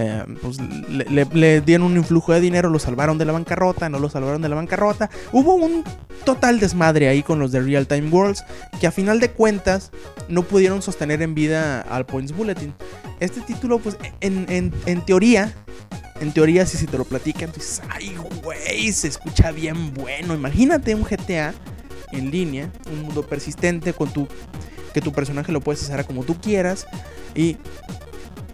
eh, pues le, dieron un influjo de dinero, lo salvaron de la bancarrota, no lo salvaron de la bancarrota. Hubo un total desmadre ahí con los de Real Time Worlds, que a final de cuentas no pudieron sostener en vida al Points Bulletin. Este título, pues, en, en- en teoría, en teoría, si, si te lo platican, dices, ay, güey, se escucha bien bueno. Imagínate un GTA en línea, un mundo persistente con tu que tu personaje lo puedes hacer como tú quieras y,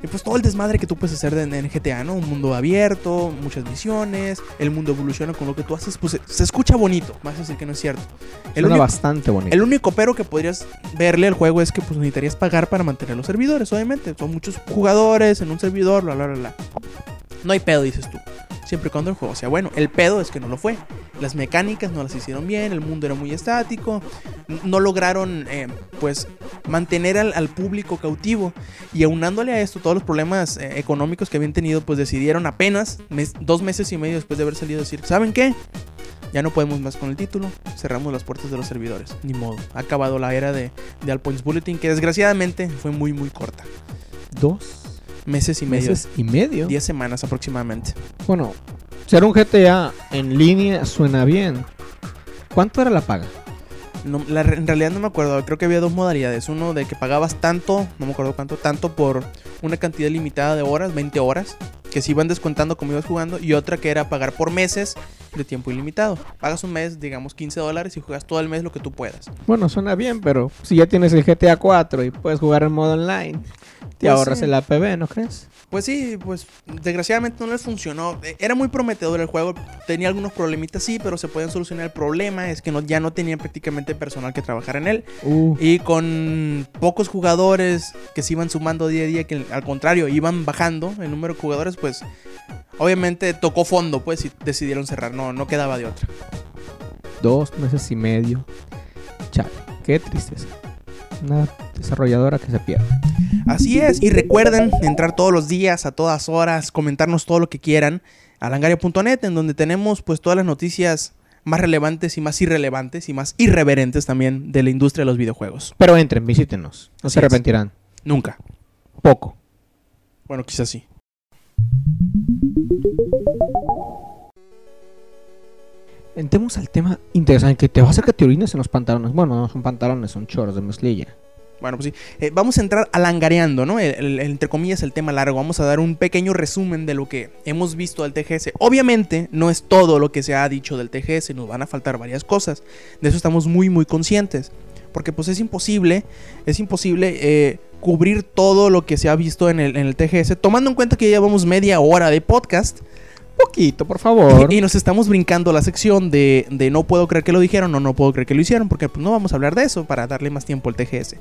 y pues todo el desmadre que tú puedes hacer de- en GTA, ¿no? Un mundo abierto, muchas misiones, el mundo evoluciona con lo que tú haces, pues se, escucha bonito, más decir que no es cierto. El Suena único, bastante bonito. el único pero que podrías verle al juego es que pues necesitarías pagar para mantener los servidores, obviamente. Son muchos jugadores en un servidor, bla, bla, bla, bla. No hay pedo, dices tú. Siempre y cuando el juego sea bueno. El pedo es que no lo fue. Las mecánicas no las hicieron bien, el mundo era muy estático. No lograron, eh, pues, mantener al, público cautivo. Y aunándole a esto todos los problemas eh, económicos que habían tenido, pues decidieron apenas, dos meses y medio después de haber salido, decir, ¿saben qué? Ya no podemos más con el título, cerramos las puertas de los servidores. Ni modo. Ha acabado la era de, de All Points Bulletin, que desgraciadamente fue muy, muy corta. Dos Meses y medio. meses y medio. 10 semanas aproximadamente. Bueno, ser un GTA en línea suena bien. ¿Cuánto era la paga? No, la en realidad no me acuerdo, creo que había dos modalidades. Uno de que pagabas tanto, no me acuerdo cuánto, tanto por una cantidad limitada de horas, 20 horas, que se iban descontando como ibas jugando. Y otra que era pagar por meses de tiempo ilimitado. Pagas un mes, digamos 15 dólares y juegas todo el mes lo que tú puedas. Bueno, suena bien, pero si ya tienes el GTA 4 y puedes jugar en modo online, te Pues ahorras sí. el APB, ¿no crees? Pues sí, pues desgraciadamente no les funcionó. Era muy prometedor el juego, tenía algunos problemitas sí, pero se podían solucionar. El problema es que no, ya no tenían prácticamente personal que trabajara en él. Uh, Y con pocos jugadores que se iban sumando día a día, que al contrario iban bajando el número de jugadores, pues obviamente tocó fondo, pues y decidieron cerrar, no, no quedaba de otra. dos meses y medio. Chale, qué tristeza. Una desarrolladora que se pierde. Así es, y recuerden entrar todos los días, a todas horas, comentarnos todo lo que quieran a langaria.net, en donde tenemos pues todas las noticias más relevantes y más irrelevantes y más irreverentes también de la industria de los videojuegos. Pero entren, visítenos. No Así se es. arrepentirán. Nunca. Poco. Bueno, quizás sí. Entremos al tema interesante que te va a hacer que te orines en los pantalones. Bueno, no son pantalones, son choros de mezclilla. Bueno, pues sí. Eh, vamos a entrar a langareando, ¿no? El- entre comillas, el tema largo. Vamos a dar un pequeño resumen de lo que hemos visto del TGS. Obviamente, no es todo lo que se ha dicho del TGS. Nos van a faltar varias cosas. De eso estamos muy, muy conscientes. Porque pues es imposible, es imposible eh, cubrir todo lo que se ha visto en el, en el TGS. Tomando en cuenta que ya llevamos media hora de podcast. Poquito, por favor. Y, nos estamos brincando la sección de, de no puedo creer que lo dijeron o no puedo creer que lo hicieron, porque pues, no vamos a hablar de eso para darle más tiempo al TGS.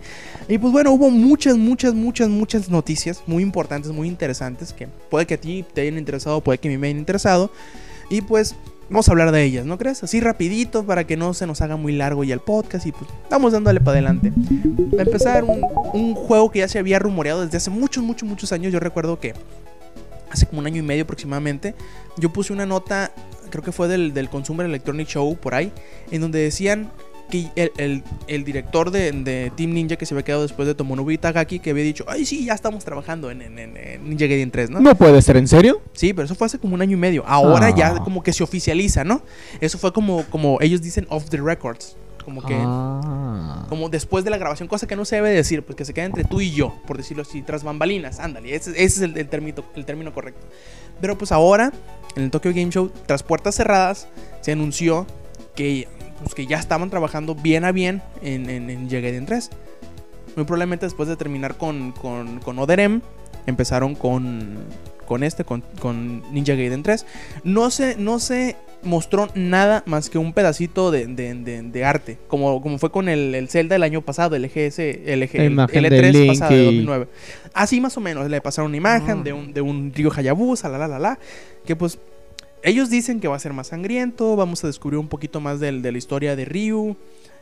Y pues bueno, hubo muchas, muchas, muchas, muchas noticias muy importantes, muy interesantes, que puede que a ti te hayan interesado, puede que a mí me hayan interesado. Y pues vamos a hablar de ellas, ¿no crees? Así rapidito para que no se nos haga muy largo ya el podcast y pues vamos dándole para adelante. Va a empezar un, un juego que ya se había rumoreado desde hace muchos, muchos, muchos años. Yo recuerdo que hace como un año y medio aproximadamente, yo puse una nota, creo que fue del, del Consumer Electronic Show por ahí, en donde decían que el, el- el director de, de Team Ninja que se había quedado después de Tomonobu Itagaki, que había dicho, ay sí, ya estamos trabajando en, en- en- en Ninja Gaiden 3, ¿no? No puede ser, ¿en serio? Sí, pero eso fue hace como un año y medio. Ahora Ah. ya como que se oficializa, ¿no? Eso fue como, como ellos dicen off the records. Como que Ah. como después de la grabación, cosa que no se debe decir, pues que se queda entre tú y yo, por decirlo así, tras bambalinas, ándale, ese, ese es el, el término, el término correcto. Pero pues ahora, en el Tokyo Game Show, tras puertas cerradas, se anunció que, pues, que ya estaban trabajando bien a bien en, en, en Ninja Gaiden 3. Muy probablemente después de terminar con, con, con Oderem, empezaron con, con este, con, con Ninja Gaiden 3. No se, no se mostró nada más que un pedacito de, de- de- de arte, como, como fue con el, el Zelda del año pasado, el EGS, el, EG, el imagen de L3 Link pasado de y- 2009. Así más o menos, le pasaron una imagen Ah. de un, de un Ryo Hayabusa, la la la la, que pues ellos dicen que va a ser más sangriento, vamos a descubrir un poquito más del- de la historia de Ryu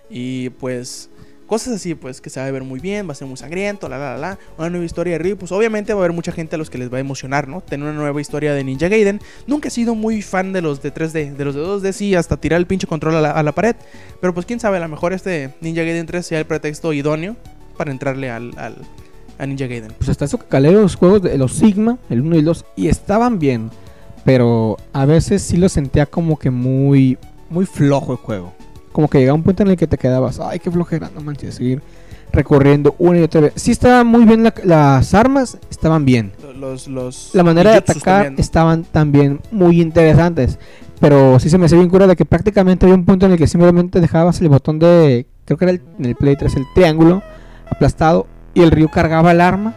y pues cosas así, pues que se va a ver muy bien, va a ser muy sangriento, la la la una nueva historia de Ryu, pues obviamente va a haber mucha gente a los que les va a emocionar, ¿no? Tener una nueva historia de Ninja Gaiden. Nunca he sido muy fan de los de 3D, de los de 2D sí, hasta tirar el pinche control a la, a la pared, pero pues quién sabe, a lo mejor este Ninja Gaiden 3 sea el pretexto idóneo para entrarle al, al- a Ninja Gaiden. Pues hasta eso que calé los juegos de los Sigma, el 1 y el 2, y estaban bien. Pero a veces sí lo sentía como que muy, muy flojo el juego. Como que llegaba un punto en el que te quedabas, ay, qué flojera, no manches, seguir recorriendo una y otra vez. Sí estaban muy bien la- las armas, estaban bien. Los, los La manera de atacar también, estaban también muy interesantes. Pero sí se me hacía bien cura de que prácticamente había un punto en el que simplemente dejabas el botón de. Creo que era el, en el Play 3 el triángulo. aplastado y el Ryu cargaba el arma.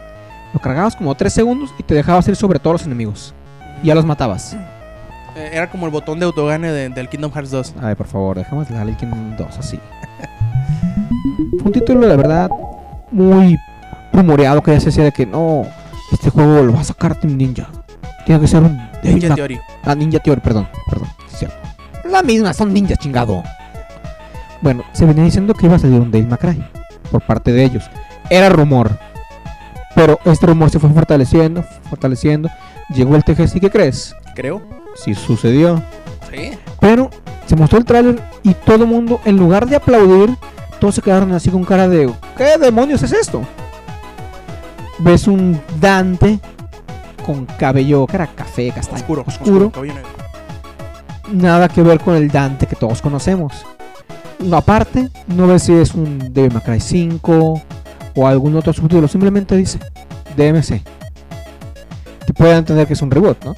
Lo cargabas como 3 segundos y te dejabas ir sobre todos los enemigos. Y ya los matabas. Eh, Era como el botón de autogane de- del Kingdom Hearts 2. A ver, por favor, dejamos la Kingdom 2 así. Un título, de verdad, muy rumoreado que ya se decía de que no, este juego lo va a sacar Team Ninja. Tiene que ser un Ninja Theory. Ah, Ninja Theory, perdón, perdón, es cierto. La misma, son ninjas, chingado. Bueno, se venía diciendo que iba a salir un May Cry por parte de ellos. Era rumor. Pero este rumor se fue fortaleciendo, fortaleciendo. Llegó el TGS y ¿qué crees? Creo. Sí sucedió. Sí. Pero se mostró el tráiler y todo el mundo, en lugar de aplaudir, todos se quedaron así con cara de ¿qué demonios es esto? Ves un Dante con cabello que era café, castaño, Oscuro. oscuro, nada que ver con el Dante que todos conocemos. No, aparte, no ves si es un Devil May Cry 5 o algún otro subtítulo, simplemente dice DMC. Te pueden entender que es un reboot, ¿no?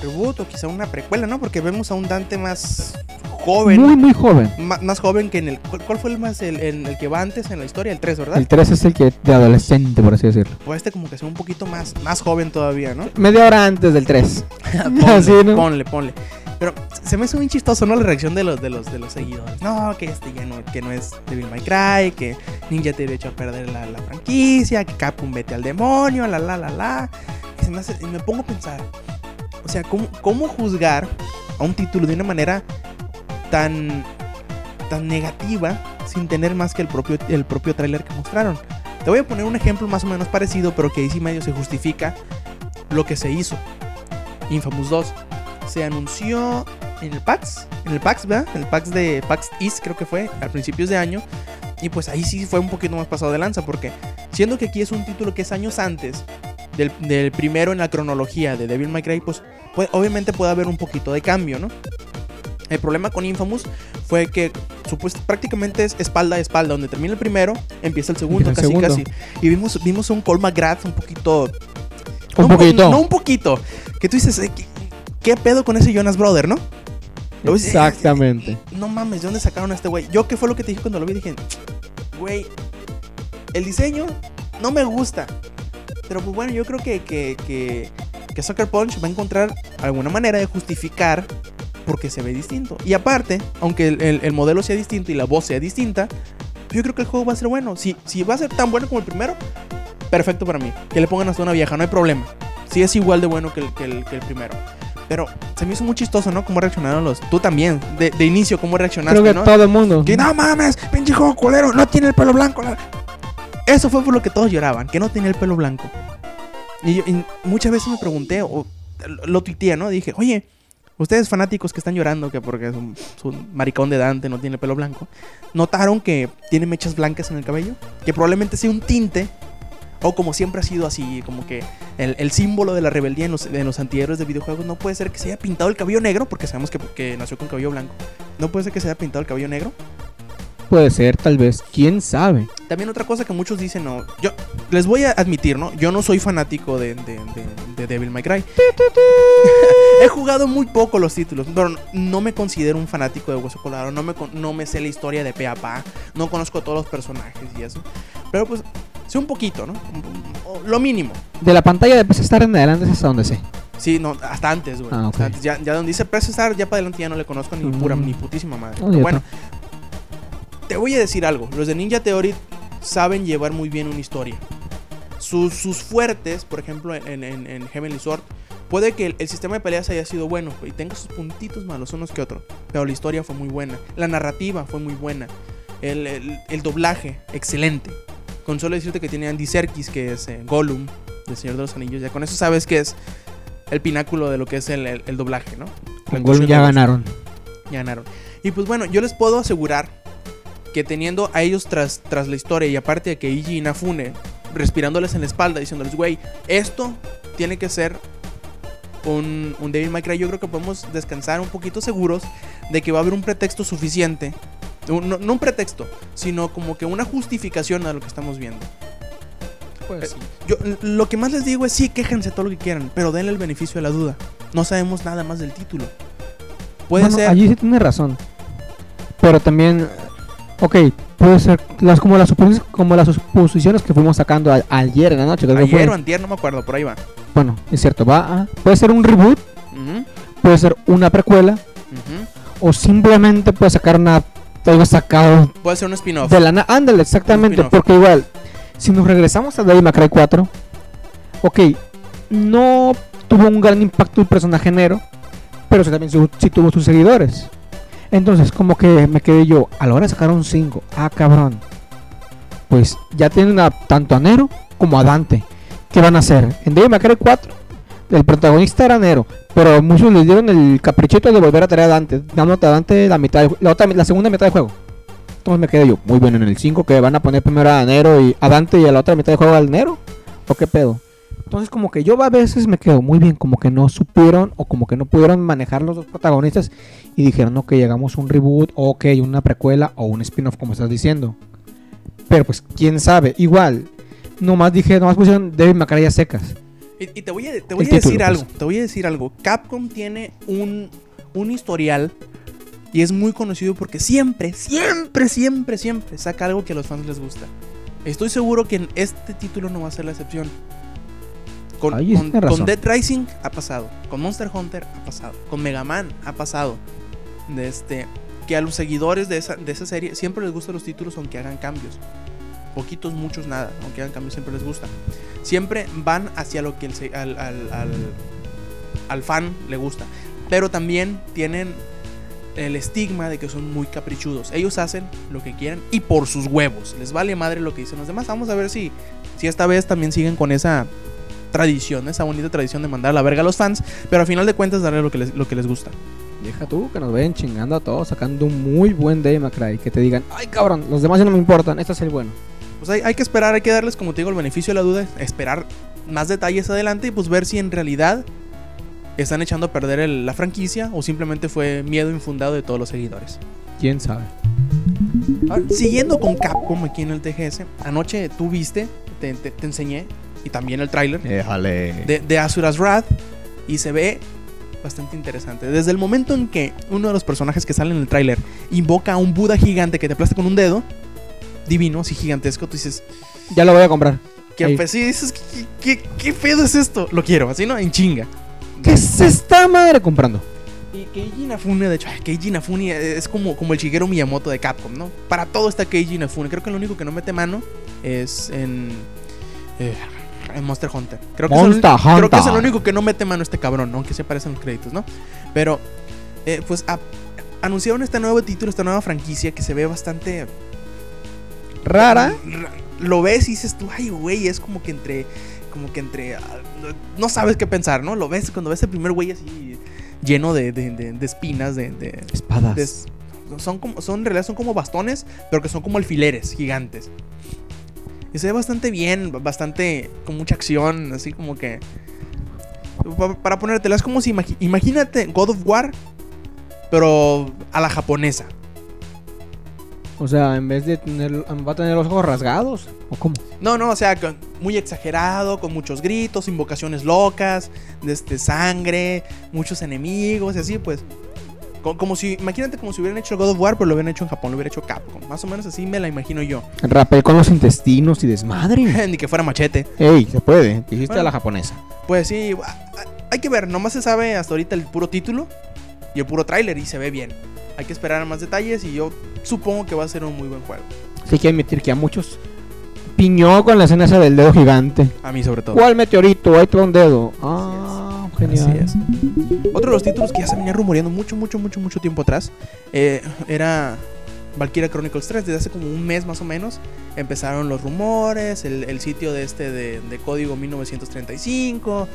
Reboot o quizá una precuela, ¿no? Porque vemos a un Dante más joven. Muy, muy joven. ma- más joven que en el. ¿Cuál, fue el más el, el- el que va antes en la historia? El 3, ¿verdad? El 3 es el que de adolescente, por así decirlo. Pues este como que sea un poquito más, más joven todavía, ¿no? Media hora antes del 3. ponle, Así, ¿no? ponle, ponle. Pero se me hace muy chistoso, ¿no? La reacción de los, de los, de los seguidores. No, que este ya no, que no es Devil May Cry, que Ninja te echó a perder la, la franquicia, que Capcom vete al demonio, la la la la. Y, se me, hace- y me pongo a pensar, o sea, ¿cómo, ¿cómo juzgar a un título de una manera tan, tan negativa sin tener más que el propio, el propio tráiler que mostraron? Te voy a poner un ejemplo más o menos parecido, pero que ahí sí medio se justifica lo que se hizo. Infamous 2 se anunció en el PAX, en el PAX, ¿verdad? En el PAX de PAX East creo que fue, a principios de año. Y pues ahí sí fue un poquito más pasado de lanza, porque siendo que aquí es un título que es años antes del, del primero en la cronología de Devil May Cry, pues, pues, obviamente puede haber un poquito de cambio, ¿no? El problema con Infamous fue que supuest- prácticamente es espalda a espalda. Donde termina el primero, empieza el segundo, el casi segundo. casi. Y vimos, vimos un Cole McGrath un poquito Un no poquito. No un poquito. Que tú dices, ¿qué, qué pedo con ese Jonas Brother, no? Exactamente. eh, No mames, ¿de dónde sacaron a este güey? Yo, ¿qué fue lo que te dije cuando lo vi? Dije, güey, el diseño no me gusta. Pero pues bueno, yo creo que, que, que, que Sucker Punch va a encontrar alguna manera de justificar porque se ve distinto. Y aparte, aunque el, el- el modelo sea distinto y la voz sea distinta, yo creo que el juego va a ser bueno. Si, si va a ser tan bueno como el primero, perfecto para mí. Que le pongan hasta una vieja, no hay problema. Si es igual de bueno que el, que el, que el primero. Pero se me hizo muy chistoso, ¿no? Cómo reaccionaron los. Tú también, de, de inicio, cómo reaccionaste, Creo que ¿no? todo el mundo. Que no mames, pinche juego culero, no tiene el pelo blanco. la-". Eso fue por lo que todos lloraban, que no tenía el pelo blanco. Y, yo- muchas veces me pregunté, o lo- lo ¿no? Dije, oye, ustedes fanáticos que están llorando que porque es un, maricón de Dante, no tiene el pelo blanco, ¿notaron que tiene mechas blancas en el cabello? Que probablemente sea un tinte, o como siempre ha sido así, como que el, símbolo de la rebeldía en los, en antihéroes de videojuegos no puede ser que se haya pintado el cabello negro, porque sabemos que, que nació con cabello blanco. No puede ser que se haya pintado el cabello negro. Puede ser, tal vez. ¿Quién sabe? También otra cosa que muchos dicen, no, yo les voy a admitir, ¿no? Yo no soy fanático de, de, de- de Devil May Cry. He jugado muy poco los títulos, pero no- me considero un fanático de Hueso Colorado, no me, no me sé la historia de pe a pa, no conozco todos los personajes y eso. Pero pues, sé un poquito, ¿no? Lo mínimo. De la pantalla de PC Star en adelante es hasta donde sé. Sí, no, hasta antes, güey. Ah, ok. Hasta antes. Ya, ya donde dice Press Star, ya para adelante ya no le conozco ni pura, Mm. ni putísima madre. Oh, Pero bueno, te voy a decir algo. Los de Ninja Theory saben llevar muy bien una historia. Sus, sus fuertes, por ejemplo, en, en, en Heavenly Sword, puede que el, el sistema de peleas haya sido bueno y tenga sus puntitos malos unos que otros. Pero la historia fue muy buena. La narrativa fue muy buena. El, el- el doblaje, excelente. Con solo decirte que tiene Andy Serkis, que es eh, Gollum, del Señor de los Anillos. Ya con eso sabes que es el pináculo de lo que es el doblaje, ¿no? Con Gollum ya ganaron. Ya ganaron. Y pues bueno, yo les puedo asegurar que teniendo a ellos tras, tras la historia y aparte de que Iji Inafune respirándoles en la espalda, diciéndoles, güey, esto tiene que ser un, un Devil May Cry, yo creo que podemos descansar un poquito seguros de que va a haber un pretexto suficiente. No, no un pretexto, sino como que una justificación a lo que estamos viendo. Pues Eh, Yo lo que más les digo es sí, quéjense todo lo que quieran, pero denle el beneficio de la duda. No sabemos nada más del título. Puede Bueno, ser. allí sí tiene razón. Pero también, ok, puede ser las como las suposiciones, como las suposiciones que fuimos sacando a- ayer en la noche. creo que Ayer fue. o antier, no me acuerdo, por ahí va. Bueno, es cierto, va a- puede ser un reboot, puede ser una precuela o simplemente puede sacar una algo sacado Puede ser un spin-off. de la ándale, exactamente, porque igual si nos regresamos a Devil May Cry 4, ok, no tuvo un gran impacto el personaje Nero, pero sí también su- sí tuvo sus seguidores. Entonces, como que me quedé yo, a la hora de sacar un 5, ah, cabrón. Pues ya tienen a, tanto a Nero como a Dante. ¿Qué van a hacer? En Devil May Cry 4, el protagonista era Nero, pero muchos les dieron el caprichito de volver a traer a Dante, dándote a Dante la, mitad ju- la, otra, la segunda mitad del juego. Entonces me quedé yo, muy bueno en el 5, que van a poner primero a Nero y a Dante y a la otra mitad del juego al Nero. ¿O qué pedo? Entonces como que yo a veces me quedo muy bien, como que no supieron o como que no pudieron manejar los dos protagonistas y dijeron, llegamos a un reboot, o ok, una precuela o un spin-off como estás diciendo. Pero pues, quién sabe, igual, nomás dije, nomás pusieron David May a secas. Y, y te voy a, te voy decir título, algo, pues. te voy a decir algo. Capcom tiene un, un historial y es muy conocido porque siempre, siempre, siempre, siempre saca algo que a los fans les gusta. Estoy seguro que en este título no va a ser la excepción. Con, Ay, con- con Dead Rising ha pasado, con Monster Hunter ha pasado, con Mega Man ha pasado. De este, que a los seguidores de esa, de esa serie siempre les gustan los títulos aunque hagan cambios. Poquitos, muchos, nada. Aunque hagan cambios, siempre les gusta. Siempre van hacia lo que el al, al- al- fan le gusta. Pero también tienen el estigma de que son muy caprichudos. Ellos hacen lo que quieren y por sus huevos. Les vale madre lo que dicen los demás. Vamos a ver si, si esta vez también siguen con esa tradición, esa bonita tradición de mandar la verga a los fans. Pero al final de cuentas darle lo que les, lo que les gusta. Deja tú que nos ven chingando a todos, sacando un muy buen May Cry, que te digan, ay cabrón, los demás ya no me importan, este es el bueno. Pues hay, hay que esperar, hay que darles, como te digo, el beneficio de la duda, esperar más detalles adelante y pues ver si en realidad están echando a perder el- la franquicia o simplemente fue miedo infundado de todos los seguidores. ¿Quién sabe? Ahora, siguiendo con Capcom aquí en el TGS, anoche tú viste, te, te- te enseñé, y también el tráiler de, de Asura's Wrath y se ve bastante interesante. Desde el momento en que uno de los personajes que sale en el tráiler invoca a un Buda gigante que te aplasta con un dedo, divino, así gigantesco, tú dices, Ya lo voy a comprar. que pues sí, dices, ¿qué, qué, qué pedo es esto? Lo quiero, así, ¿no? En chinga. ¿Qué es esta madre comprando? Y Keiji Inafune, de hecho, Keiji Inafune es como, como el Shigeru Miyamoto de Capcom, ¿no? Para todo está Keiji Inafune. Creo que lo único que no mete mano es en, eh, en Monster Hunter. Creo que, es el, creo que es el único que no mete mano este cabrón, aunque se aparecen los créditos, ¿no? Pero, eh, pues, a- anunciaron este nuevo título, esta nueva franquicia que se ve bastante Rara. ra- Lo ves y dices tú, ay, güey, es como que entre. Como que entre. ah, no- sabes qué pensar, ¿no? Lo ves cuando ves el primer güey así lleno de, de- de- de espinas, de. Espadas. son como. Son en realidad son como bastones, pero que son como alfileres gigantes. Y se ve bastante bien, bastante. con mucha acción, así como que. pa- Para ponértela, es como si imagi- imagínate God of War, pero a la japonesa. O sea, en vez de tener. ¿Va a tener los ojos rasgados? ¿O cómo? No, no, o sea, con- muy exagerado, con muchos gritos, invocaciones locas, de este, sangre, muchos enemigos y así, pues. Co- Como si, imagínate como si hubieran hecho God of War, pero lo hubieran hecho en Japón, lo hubiera hecho Capcom. Más o menos así me la imagino yo. Rapé con los intestinos y desmadre. Ni que fuera machete. Ey, se puede. Dijiste Bueno. a la japonesa. Pues sí, hay que ver, nomás se sabe hasta ahorita el puro título y el puro tráiler y se ve bien. Hay que esperar más detalles y yo supongo que va a ser un muy buen juego. Sí hay que admitir que a muchos piñó con la escena esa del dedo gigante. A mí sobre todo. ¿Cuál meteorito? Ahí trae un dedo. Ah, genial. Así es. Otro de los títulos que ya se venía rumoreando mucho, mucho, mucho, mucho tiempo atrás eh, era Valkyria Chronicles 3. Desde hace como un mes más o menos empezaron los rumores, el, el sitio de este de, de código 1935.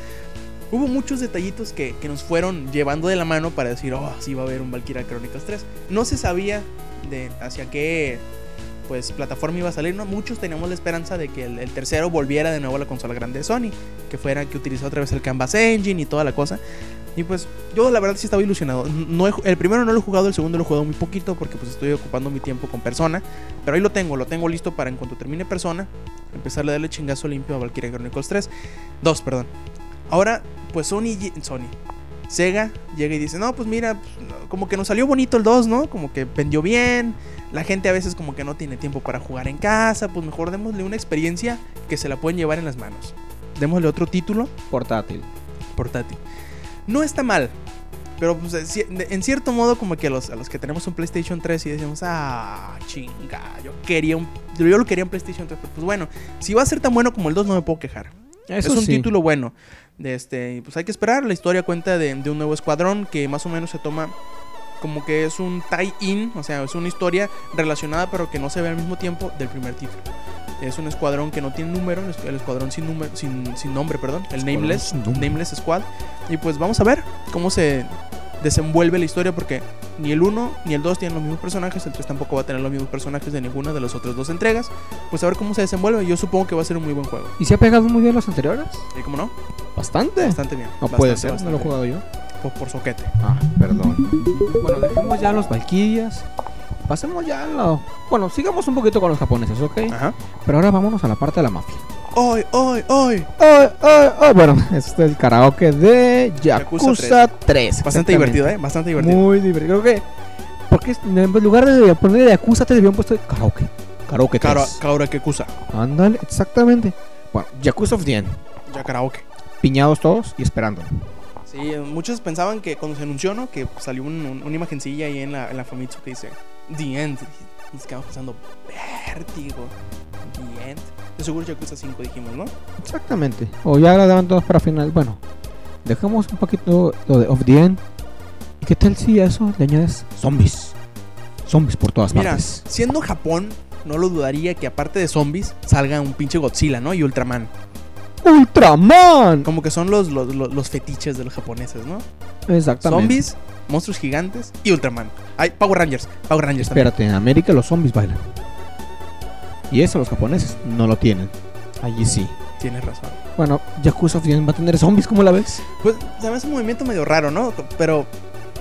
Hubo muchos detallitos que, que nos fueron llevando de la mano para decir, oh, sí va a haber un Valkyria Chronicles 3. No se sabía de hacia qué pues plataforma iba a salir, ¿no? Muchos teníamos la esperanza de que el, tercero volviera de nuevo a la consola grande de Sony, que fuera que utilizara otra vez el Canvas Engine y toda la cosa. Y pues yo la verdad sí estaba ilusionado. No el primero no lo he jugado, el segundo lo he jugado muy poquito porque pues estoy ocupando mi tiempo con Persona. Pero ahí lo tengo, lo tengo listo para en cuanto termine Persona, empezarle a darle chingazo limpio a Valkyria Chronicles 3. 2, perdón. Ahora, pues Sony, Sony. Sega llega y dice, no, pues mira, pues, como que nos salió bonito el 2, ¿no? Como que vendió bien. La gente a veces como que no tiene tiempo para jugar en casa. Pues mejor démosle una experiencia que se la pueden llevar en las manos. Démosle otro título Portátil. portátil. No está mal. Pero pues, en de- en cierto modo como que a los, a los que tenemos un PlayStation 3 y decimos, ah, chinga, yo quería un... Yo lo quería un PlayStation 3. Pero, pues bueno, si va a ser tan bueno como el 2 no me puedo quejar. Eso es un sí. título bueno. De este, pues hay que esperar. La historia cuenta de, de un nuevo escuadrón que más o menos se toma como que es un tie-in, o sea, es una historia relacionada pero que no se ve al mismo tiempo del primer título. Es un escuadrón que no tiene número, el escu- el escuadrón sin, número, sin, sin nombre, perdón, el Escuadrón Nameless. Nameless Squad. Y pues vamos a ver cómo se desenvuelve la historia porque ni el 1 ni el 2 tienen los mismos personajes, el 3 tampoco va a tener los mismos personajes de ninguna de las otras dos entregas. Pues a ver cómo se desenvuelve, yo supongo que va a ser un muy buen juego. ¿Y se ha pegado muy bien los anteriores? ¿Y cómo no? Bastante. Bastante bien. No bastante, puede ser, no bastante lo he bien. jugado yo. Por, por soquete. Ah, perdón. Bueno, dejemos ya los Valkyrias. Pasemos ya a lo... Bueno, sigamos un poquito con los japoneses, ¿ok? Ajá. Pero ahora vámonos a la parte de la mafia. ¡Hoy, hoy, hoy! Ay, ay, ay. Bueno, este es el karaoke de Yakuza Yakuza 3. Bastante divertido, ¿eh? Bastante divertido. Muy divertido. Creo que... Porque en lugar de poner Yakuza 3 habían puesto karaoke. Karaoke 3. Cara, Kaora Kekusa. Ándale, exactamente. Bueno, Yakuza of the End. Ya karaoke. Piñados todos y esperando. Sí, muchos pensaban que cuando se anunció, ¿no? Que salió un- un- una imagencilla ahí en la, en la Famitsu que dice The End. Y nos quedamos pensando, vértigo. The End. De seguro Yakuza 5 dijimos, ¿no? Exactamente. O ya la daban todos para final. Bueno, dejamos un poquito lo de Of the End. ¿Y qué tal si a eso le añades zombies? Zombies por todas Mira, partes. siendo Japón, no lo dudaría que aparte de zombies salga un pinche Godzilla, ¿no? Y Ultraman. ¡Ultraman! Como que son los, los, los- los fetiches de los japoneses, ¿no? Exactamente. Zombies, monstruos gigantes y Ultraman. Ay, Power Rangers. Power Rangers también. Espérate, en América los zombies bailan. Y eso los japoneses no lo tienen. Allí sí. Tienes razón. Bueno, Yakuza va a tener zombies, ¿cómo la ves? Pues me hace un movimiento medio raro, ¿no? Pero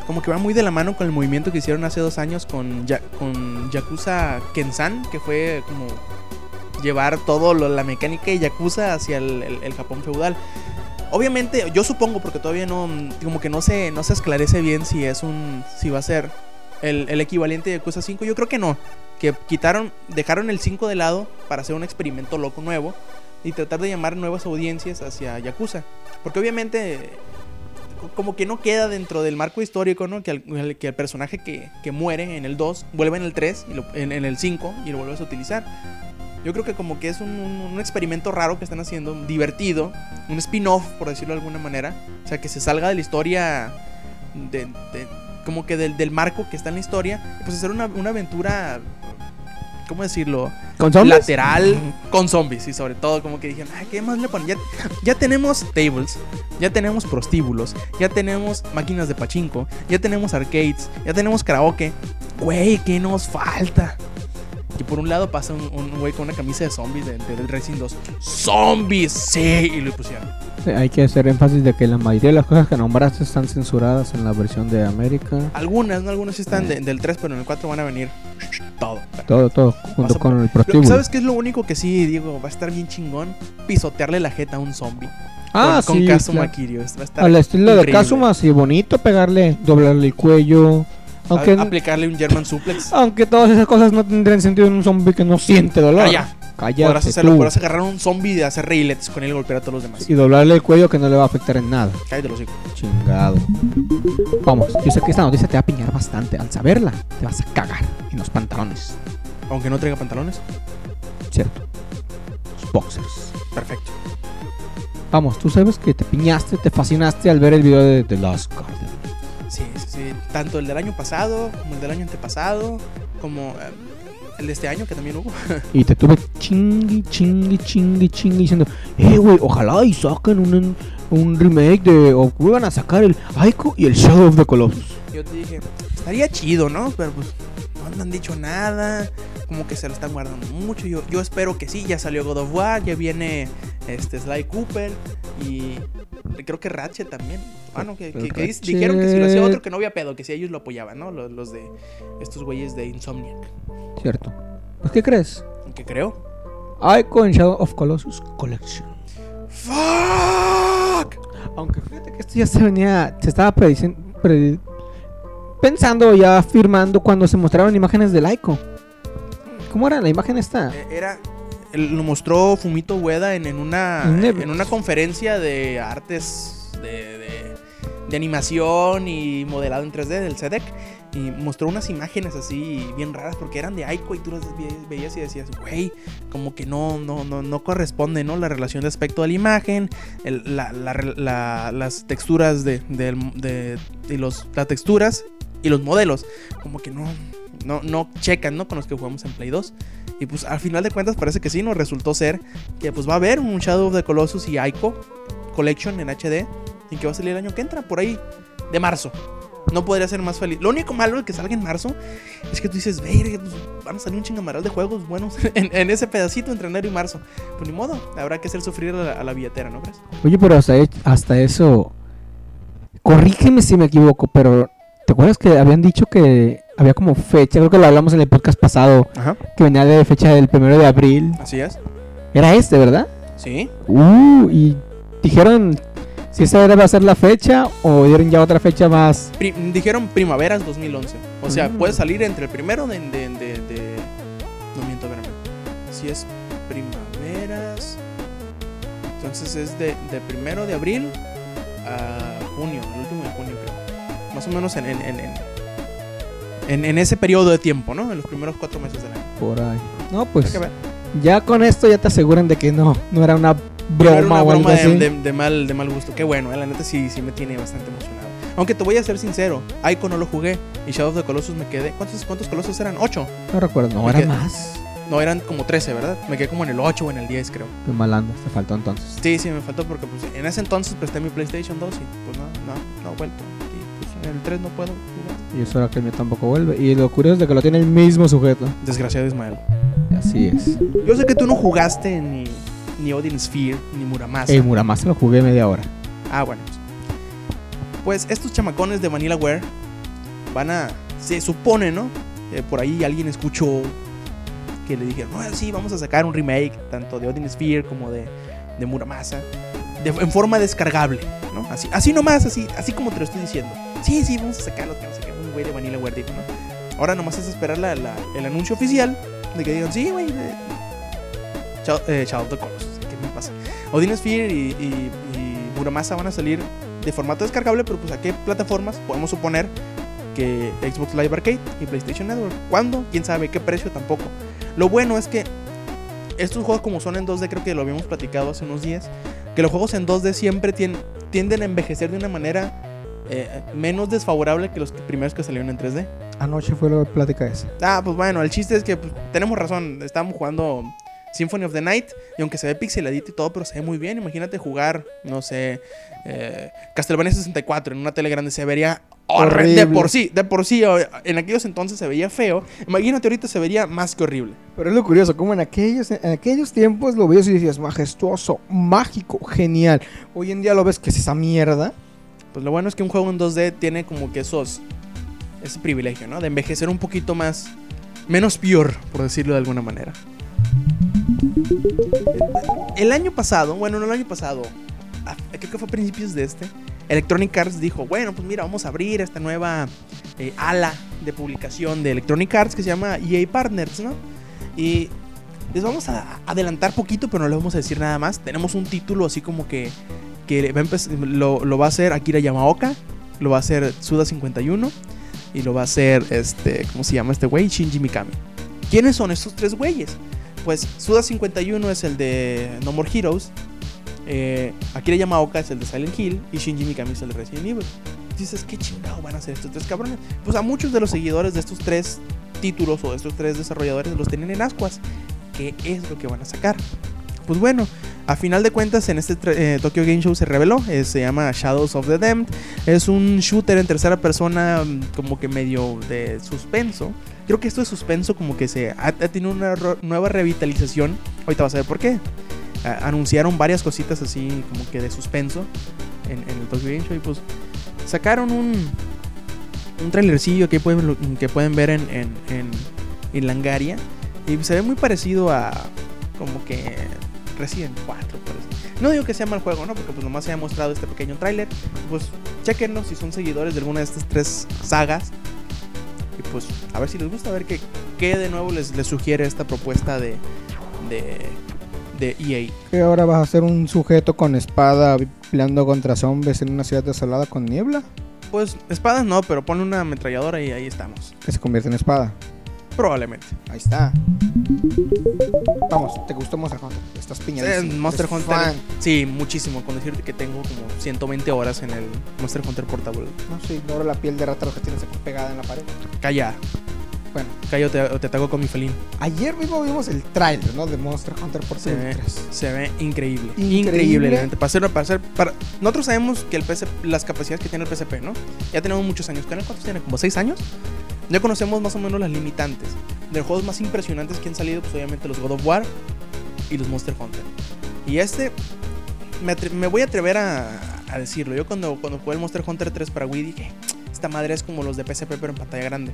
como que va muy de la mano con el movimiento que hicieron hace dos años con, Ya- con Yakuza Kensan, que fue como llevar todo lo- la mecánica de Yakuza hacia el, el- Japón feudal. Obviamente, yo supongo, porque todavía no, como que no se, no se esclarece bien si es un, si va a ser el, el equivalente de Yakuza 5. Yo creo que no, que quitaron, dejaron el 5 de lado para hacer un experimento loco nuevo y tratar de llamar nuevas audiencias hacia Yakuza. Porque obviamente como que no queda dentro del marco histórico, ¿no? Que el, que el personaje que, que muere en el 2 vuelve en el 3, y lo- en, en el 5 y lo vuelves a utilizar. Yo creo que como que es un, un- un experimento raro que están haciendo, divertido, un spin-off, por decirlo de alguna manera. O sea, que se salga de la historia, de, de- como que del, del marco que está en la historia, y pues hacer una, una aventura, ¿cómo decirlo? ¿Con zombies? lateral con zombies y sobre todo como que dijeron, ay, ¿qué más le ponen? Ya, ya tenemos tables, ya tenemos prostíbulos, ya tenemos máquinas de pachinko, ya tenemos arcades, ya tenemos karaoke. Güey, ¿qué nos falta? Y por un lado pasa un, un güey con una camisa de zombies de, de, del Racing 2. ¡Zombies! Sí, y lo pusieron. Sí, Hay que hacer énfasis de que la mayoría de las cosas que nombraste están censuradas en la versión de América. Algunas, ¿no? Algunas sí están de- del 3, pero en el 4 van a venir todo. Todo, todo, junto a con el Lo- prostíbulo. ¿Sabes qué es lo único que sí, digo, va a estar bien chingón? Pisotearle la jeta a un zombie. Ah, con, sí, con Kazuma claro. Kiryu. Va a estar Al estilo de increíble. Kazuma, así bonito, pegarle, doblarle el cuello. Aunque, A- aplicarle un German suplex. aunque todas esas cosas no tendrían sentido en un zombie que no siente dolor. Calla. Cállate Podrás hacerlo, tú. podrás agarrar un zombie y hacer reiletes con él y golpear a todos los demás. Y doblarle el cuello que no le va a afectar en nada. Cállate los hijos. Chingado. Vamos, yo sé que esta noticia te va a piñar bastante. Al saberla, te vas a cagar en los pantalones. Aunque no traiga pantalones. Cierto. Los boxers. Perfecto. Vamos, tú sabes que te piñaste, te fascinaste al ver el video de The Lost Garden. Sí, sí, sí. Tanto el del año pasado, como el del año antepasado, como eh, el de este año, que también hubo. Y te tuve chingui, chingui, chingui, chingui diciendo, eh, güey, ojalá y saquen un, un remake de, o vuelvan a sacar el Aiko y el Shadow of the Colossus. Yo te dije, estaría chido, ¿no? Pero pues no han dicho nada. Como que se lo están guardando mucho. Yo, yo espero que sí. Ya salió God of War, ya viene este Sly Cooper y creo que Ratchet también. Ah, no, que, que- dijeron que si lo hacía otro que no había pedo, que si ellos lo apoyaban, ¿no? Los, los de estos güeyes de Insomniac. Cierto. Pues, ¿qué crees? Que creo. Aiko and Shadow of Colossus Collection. ¡Fuck! Aunque fíjate que esto ya se venía, se estaba predicen- predi- pensando ya afirmando cuando se mostraron imágenes del Ico. ¿Cómo era la imagen esta? Eh, Era. Lo mostró Fumito Ueda en, en una, en una conferencia de artes de, de- de animación y modelado en 3D del CEDEC. Y mostró unas imágenes así bien raras porque eran de Aiko y tú las ve- veías y decías, güey, como que no, no, no, no corresponde, ¿no? La relación de aspecto de la imagen, el- la- las texturas de, de- y los, las texturas y los modelos, como que no, no, no checan, ¿no? Con los que jugamos en Play 2. Y pues al final de cuentas parece que sí, nos resultó ser que pues va a haber un Shadow of the Colossus y Ico Collection en HD y que va a salir el año que entra, por ahí, de marzo. No podría ser más feliz. Lo único malo de que salga en marzo es que tú dices, ve, pues, van a salir un chingamaral de juegos buenos en, en ese pedacito entre enero y marzo. Pues ni modo, habrá que hacer sufrir a la, a la billetera, ¿no crees? Oye, pero hasta, hasta eso. Corrígeme si me equivoco, pero ¿te acuerdas que habían dicho que había como fecha? Creo que lo hablamos en el podcast pasado, Ajá. que venía de fecha del primero de abril. Así es. Era este, ¿verdad? Sí. Uh, y dijeron si esa era va a ser la fecha o dieron ya otra fecha más. Pri- dijeron primaveras 2011. O sea, Mm. puede salir entre el primero de... de, de, de- No miento, espérame. Si es primaveras... Entonces es de, de primero de abril a junio, el último de junio creo. Más o menos en, en, en, en, en- ese periodo de tiempo, ¿no? En los primeros cuatro meses del año. Por ahí. No, pues ya con esto ya te aseguran de que no, no era una broma era una o algo broma de, así. de- de mal, de mal gusto. Qué bueno, eh, la neta sí, sí me tiene bastante emocionado. Aunque te voy a ser sincero, Ico no lo jugué y Shadow of the Colossus me quedé. ¿Cuántos, cuántos Colossus eran? ¿Ocho? No recuerdo, no, Me era quedé- más. No, eran como 13, ¿verdad? Me quedé como en el 8 o en el 10, creo. Qué mal andas, te faltó entonces. Sí, sí, me faltó porque pues, en ese entonces presté mi PlayStation 2 y pues no, no, no he vuelto. Y pues en el 3 no puedo jugar. Y eso era que el mío tampoco vuelve. Y lo curioso es de que lo tiene el mismo sujeto. Desgraciado Ismael. Así es. Yo sé que tú no jugaste ni, ni Odin Sphere ni Muramasa. El Muramasa lo jugué media hora. Ah, bueno. Pues, estos chamacones de Vanillaware van a. Se supone, ¿no? Eh, por ahí alguien escuchó que le dijeron, no, sí, vamos a sacar un remake tanto de Odin Sphere como de, de Muramasa de- en forma descargable, ¿no? Así, así nomás, así, así como te lo estoy diciendo. Sí, sí, vamos a sacarlo, que no sé qué, un güey de Vanillaware dijo, ¿no? Ahora nomás es esperar la- la- el anuncio oficial de que digan, sí, güey, eh, Chao, eh, Shadow of the Colossus, ¿qué me pasa? Odin Sphere y, y- y Muramasa van a salir de formato descargable, pero pues a qué plataformas podemos suponer que Xbox Live Arcade y PlayStation Network. ¿Cuándo? ¿Quién sabe? ¿Qué precio? Tampoco. Lo bueno es que estos juegos como son en 2D, creo que lo habíamos platicado hace unos días, que los juegos en 2D siempre tien- tienden a envejecer de una manera eh, menos desfavorable que los primeros que salieron en 3D. Anoche fue la plática esa. Ah, pues bueno, el chiste es que pues, tenemos razón. Estábamos jugando Symphony of the Night. Y aunque se ve pixeladito y todo, pero se ve muy bien. Imagínate jugar, no sé, eh, Castlevania 64 en una tele grande. Se vería horrible. De por sí, de por sí. En aquellos entonces se veía feo. Imagínate ahorita se vería más que horrible. Pero es lo curioso, como en aquellos, en aquellos tiempos lo veías y decías majestuoso, mágico, genial. Hoy en día lo ves que es esa mierda. Pues lo bueno es que un juego en 2D tiene como que esos. Ese privilegio, ¿no? De envejecer un poquito más. Menos peor, por decirlo de alguna manera. El año pasado, bueno, no el año pasado, creo que fue a principios de este, Electronic Arts dijo, bueno, pues mira, vamos a abrir esta nueva eh, ala de publicación de Electronic Arts que se llama EA Partners, ¿no? Y les vamos a adelantar poquito, pero no les vamos a decir nada más. Tenemos un título así como que, que va lo, lo va a hacer Akira Yamaoka, lo va a hacer Suda51 y lo va a hacer, este, ¿cómo se llama este güey? Shinji Mikami. ¿Quiénes son estos tres güeyes? Pues Suda51 es el de No More Heroes, eh, Akira Yamaoka es el de Silent Hill y Shinji Mikami es el de Resident Evil. Dices, ¿qué chingado van a hacer estos tres cabrones? Pues a muchos de los seguidores de estos tres títulos o de estos tres desarrolladores los tienen en ascuas. ¿Qué es lo que van a sacar? Pues bueno, a final de cuentas en este eh, Tokyo Game Show se reveló, eh, se llama Shadows of the Damned, es un shooter en tercera persona mm, como que medio de suspenso. Creo que esto de suspenso como que se ha, tenido una nueva revitalización. Ahorita vas a ver por qué. Anunciaron varias cositas así como que de suspenso en, el Tokyo Game Show y pues sacaron un, un trailercillo que pueden, que pueden ver en, en, en Langaria y se ve muy parecido a como que Resident 4, parece. No digo que sea mal juego, ¿no? Porque pues nomás se ha mostrado este pequeño tráiler. Pues chequenlo si son seguidores de alguna de estas tres sagas. Y pues a ver si les gusta, a ver qué, qué de nuevo les, les sugiere esta propuesta de, de, de EA. Que ahora vas a ser un sujeto con espada peleando contra zombies en una ciudad desolada con niebla. Pues espadas no, pero pone una ametralladora y ahí estamos. Que se convierte en espada. Probablemente. Ahí está. Vamos, ¿te gustó Monster Hunter? Estás piñado. Eh, Monster Hunter. Sí, muchísimo. Con decirte que tengo como 120 horas en el Monster Hunter Portable. No, sí, ignoro la piel de rata que tienes pegada en la pared. Calla. Bueno, Calla o te, o te ataco con mi felín. ayer mismo vimos el trailer, ¿no? De Monster Hunter por Se ve, 3. se ve increíble. Increíble. Increíble. Para hacer, para hacer, para... Nosotros sabemos que el PC, las capacidades que tiene el PSP, ¿no? Ya tenemos muchos años. ¿Con él ¿Cuántos tiene? ¿Como 6 años? Ya conocemos más o menos las limitantes. De los juegos más impresionantes que han salido, pues obviamente los God of War y los Monster Hunter. Y este, me, voy a atrever a, decirlo. Yo cuando, cuando jugué el Monster Hunter 3 para Wii dije, esta madre es como los de PSP pero en pantalla grande.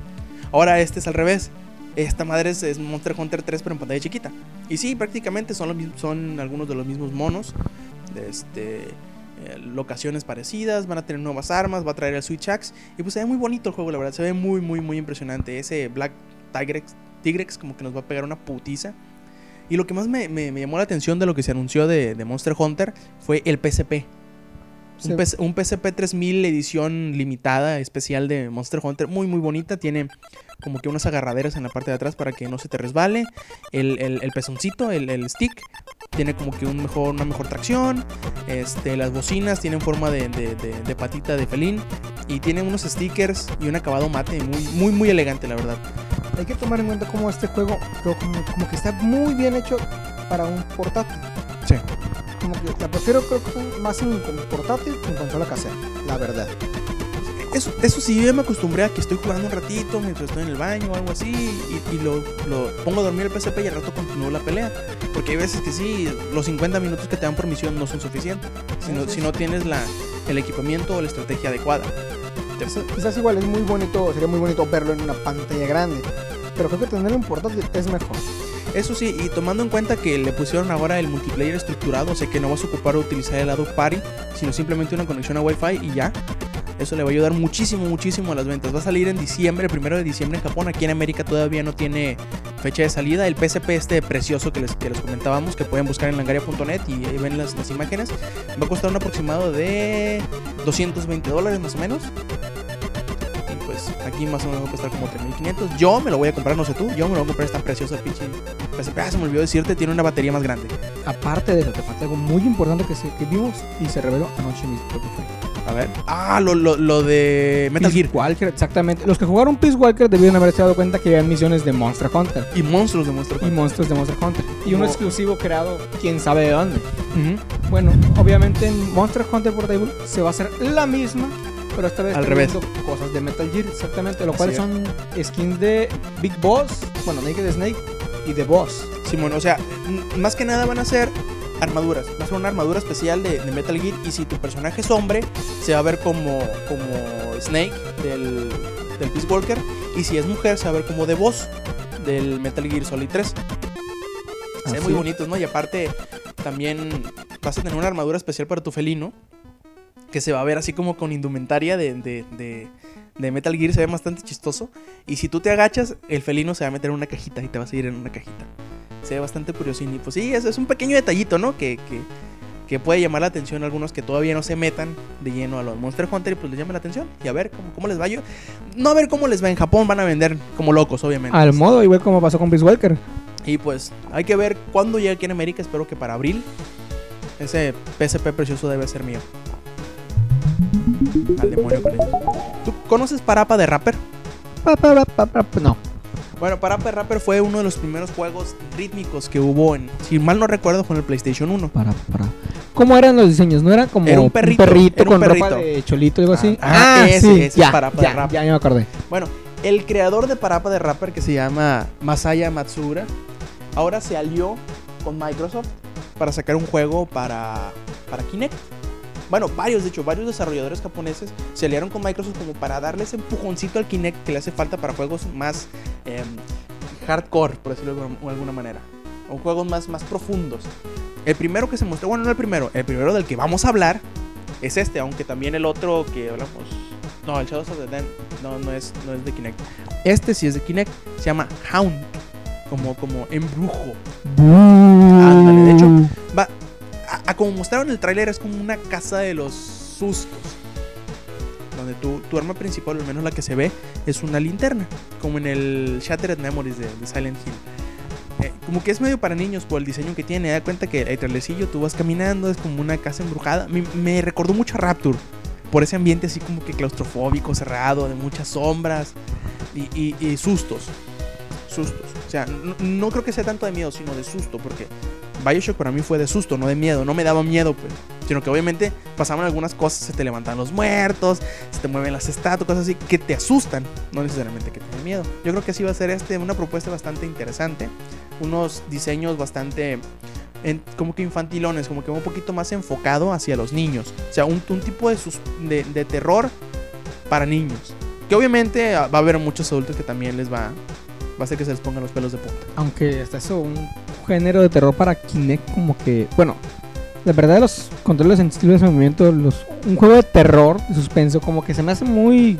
Ahora este es al revés. Esta madre es, Monster Hunter 3 pero en pantalla chiquita. Y sí, prácticamente son, son algunos de los mismos monos. De este, eh, locaciones parecidas, van a tener nuevas armas, va a traer el Switch Axe. Y pues se ve muy bonito el juego, la verdad. Se ve muy, muy, muy impresionante. Ese Black Tigrex, Tigrex como que nos va a pegar una putiza. Y lo que más me, me- me llamó la atención de lo que se anunció de, de Monster Hunter fue el PSP. Sí. Un, PS un PSP 3000 edición limitada, especial de Monster Hunter. Muy, muy bonita. Tiene como que unas agarraderas en la parte de atrás para que no se te resbale. El, el, el pezoncito, el, el stick, tiene como que un mejor, una mejor tracción. Este, las bocinas tienen forma de, de- de- de patita de felín. Y tiene unos stickers y un acabado mate muy, muy, muy elegante, la verdad. Hay que tomar en cuenta cómo este juego creo como, como que está muy bien hecho para un portátil. Sí. Como que la prefiero creo que más en como portátil que en consola casera, la verdad. Eso, eso sí, yo me acostumbré a que estoy jugando un ratito mientras estoy en el baño o algo así. Y, y lo, lo pongo a dormir el PSP y al rato continúo la pelea. Porque hay veces que sí, los 50 minutos que te dan por misión no son suficientes. Si no, si no tienes la, el equipamiento o la estrategia adecuada. Te- Quizás, igual es muy bonito, sería muy bonito verlo en una pantalla grande. Pero creo que tenerlo en portátil es mejor. Eso sí, y tomando en cuenta que le pusieron ahora el multiplayer estructurado, o sea que no vas a ocupar utilizar el lado party, sino simplemente una conexión a Wi-Fi y ya. Eso le va a ayudar muchísimo, muchísimo a las ventas. Va a salir en diciembre, el primero de diciembre en Japón. Aquí en América todavía no tiene fecha de salida. El PSP este precioso que les, que les comentábamos, que pueden buscar en langaria.net y ahí ven las, las imágenes, va a costar un aproximado de 220 dólares más o menos. Y pues aquí más o menos va a costar como 3500. Yo me lo voy a comprar, no sé tú, yo me lo voy a comprar, es tan precioso el pinche. Ah, se me olvidó decirte, tiene una batería más grande. Aparte de eso, te falta algo muy importante que, que vimos y se reveló anoche mismo. A ver. Ah, lo, lo, lo de Metal Peace Gear. Walker, exactamente. Los que jugaron Peace Walker debieron haberse dado cuenta que habían misiones de Monster Hunter Y monstruos de Monster y Hunter. monstruos de Monster Hunter. Y uno exclusivo creado, quién sabe de dónde. Bueno, obviamente en Monster Hunter Portable se va a hacer la misma, pero esta vez Al teniendo cosas de Metal Gear, exactamente, lo cual Así son skins de Big Boss, bueno, Naked Snake y de Boss. Simón, o sea, más que nada van a ser armaduras. Va a ser una armadura especial de, de Metal Gear. Y si tu personaje es hombre, se va a ver como, como Snake del, del Peace Walker. Y si es mujer, se va a ver como The Boss del Metal Gear Solid 3. Se ven muy bonitos, ¿no? Y aparte, también vas a tener una armadura especial para tu felino. Que se va a ver así como con indumentaria de, de, de, de Metal Gear. Se ve bastante chistoso. Y si tú te agachas, el felino se va a meter en una cajita y te vas a ir en una cajita. Se ve bastante curiosín. Y pues sí, es, es un pequeño detallito, ¿no? Que, que, que puede llamar la atención a algunos que todavía no se metan de lleno a los Monster Hunter y pues les llama la atención. Y a ver cómo, cómo les va yo. No a ver cómo les va en Japón, van a vender como locos, obviamente. Al modo, igual como pasó con Peace Walker. Y pues hay que ver cuándo llega aquí en América. Espero que para abril. Ese PSP precioso debe ser mío. Al demonio con ellos. ¿Tú conoces Parapa de Rapper? Pa, No. Bueno, Parapa de Rapper fue uno de los primeros juegos rítmicos que hubo en, si mal no recuerdo, fue en el PlayStation 1. Para, para. ¿Cómo eran los diseños? ¿No era como Era un perrito, era un con ropa perrito. de cholito o algo así? Ah, ese, ese es ya, para- para ya, rap. ya, ya me acordé. Bueno, el creador de Parapa de Rapper, que se llama Masaya Matsura, ahora se alió con Microsoft para sacar un juego para, para Kinect. Bueno, varios, de hecho, varios desarrolladores japoneses se aliaron con Microsoft como para darle ese empujoncito al Kinect que le hace falta para juegos más em, hardcore, por decirlo de alguna- manera. O juegos más, más profundos. El primero que se mostró, bueno, no el primero, el primero del que vamos a hablar es este, aunque también el otro que hablamos. No, el Shadows of the Dead no, no es, no es de Kinect. Este sí es de Kinect, se llama Hound, como, como embrujo. Ándale, de hecho, va, a, como mostraron el tráiler es como una casa de los sustos. Donde tu, tu arma principal, al menos la que se ve, es una linterna. Como en el Shattered Memories de, de Silent Hill. Eh, como que es medio para niños por el diseño que tiene. Da cuenta que el trailercillo tú vas caminando, es como una casa embrujada. Me, me recordó mucho a Rapture. Por ese ambiente así como que claustrofóbico, cerrado, de muchas sombras y, y- y sustos. Sustos. O sea, no, no creo que sea tanto de miedo, sino de susto. Porque Bioshock para mí fue de susto, no de miedo. No me daba miedo, pues. Sino que obviamente pasaban algunas cosas, se te levantan los muertos, se te mueven las estatuas, cosas así, que te asustan. No necesariamente que te den miedo. Yo creo que así va a ser este, una propuesta bastante interesante. Unos diseños bastante como que infantilones, como que un poquito más enfocado hacia los niños. O sea, un, un tipo de, sus- de terror para niños. Que obviamente ah, va a haber muchos adultos que también les va, va a hacer que se les pongan los pelos de punta. Aunque hasta eso, un género de terror para Kinect, como que. Bueno, la verdad, los controles en estilo de movimiento, los, un juego de terror, de suspenso, como que se me hace muy.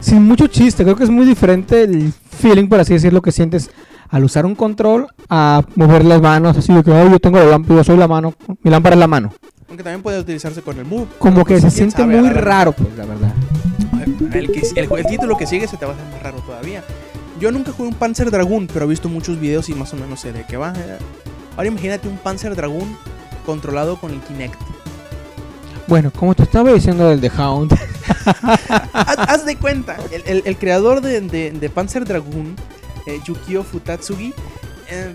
Sin mucho chiste. Creo que es muy diferente el feeling, por así decirlo, que sientes al usar un control a mover las manos, así de que, "Ay, yo tengo la lámpara, yo soy la mano, mi lámpara es la mano. Aunque también puede utilizarse con el Move. Como que se siente sabe, muy raro, pues, la verdad. El, el- el título que sigue se te va a hacer más raro todavía. Yo nunca jugué un Panzer Dragoon, pero he visto muchos videos y más o menos sé de qué va. Ahora imagínate un Panzer Dragoon controlado con el Kinect. Bueno, como te estaba diciendo del The Hound, haz, haz de cuenta, el, el- el creador de, de- de Panzer Dragoon, eh, Yukio Futatsugi, eh,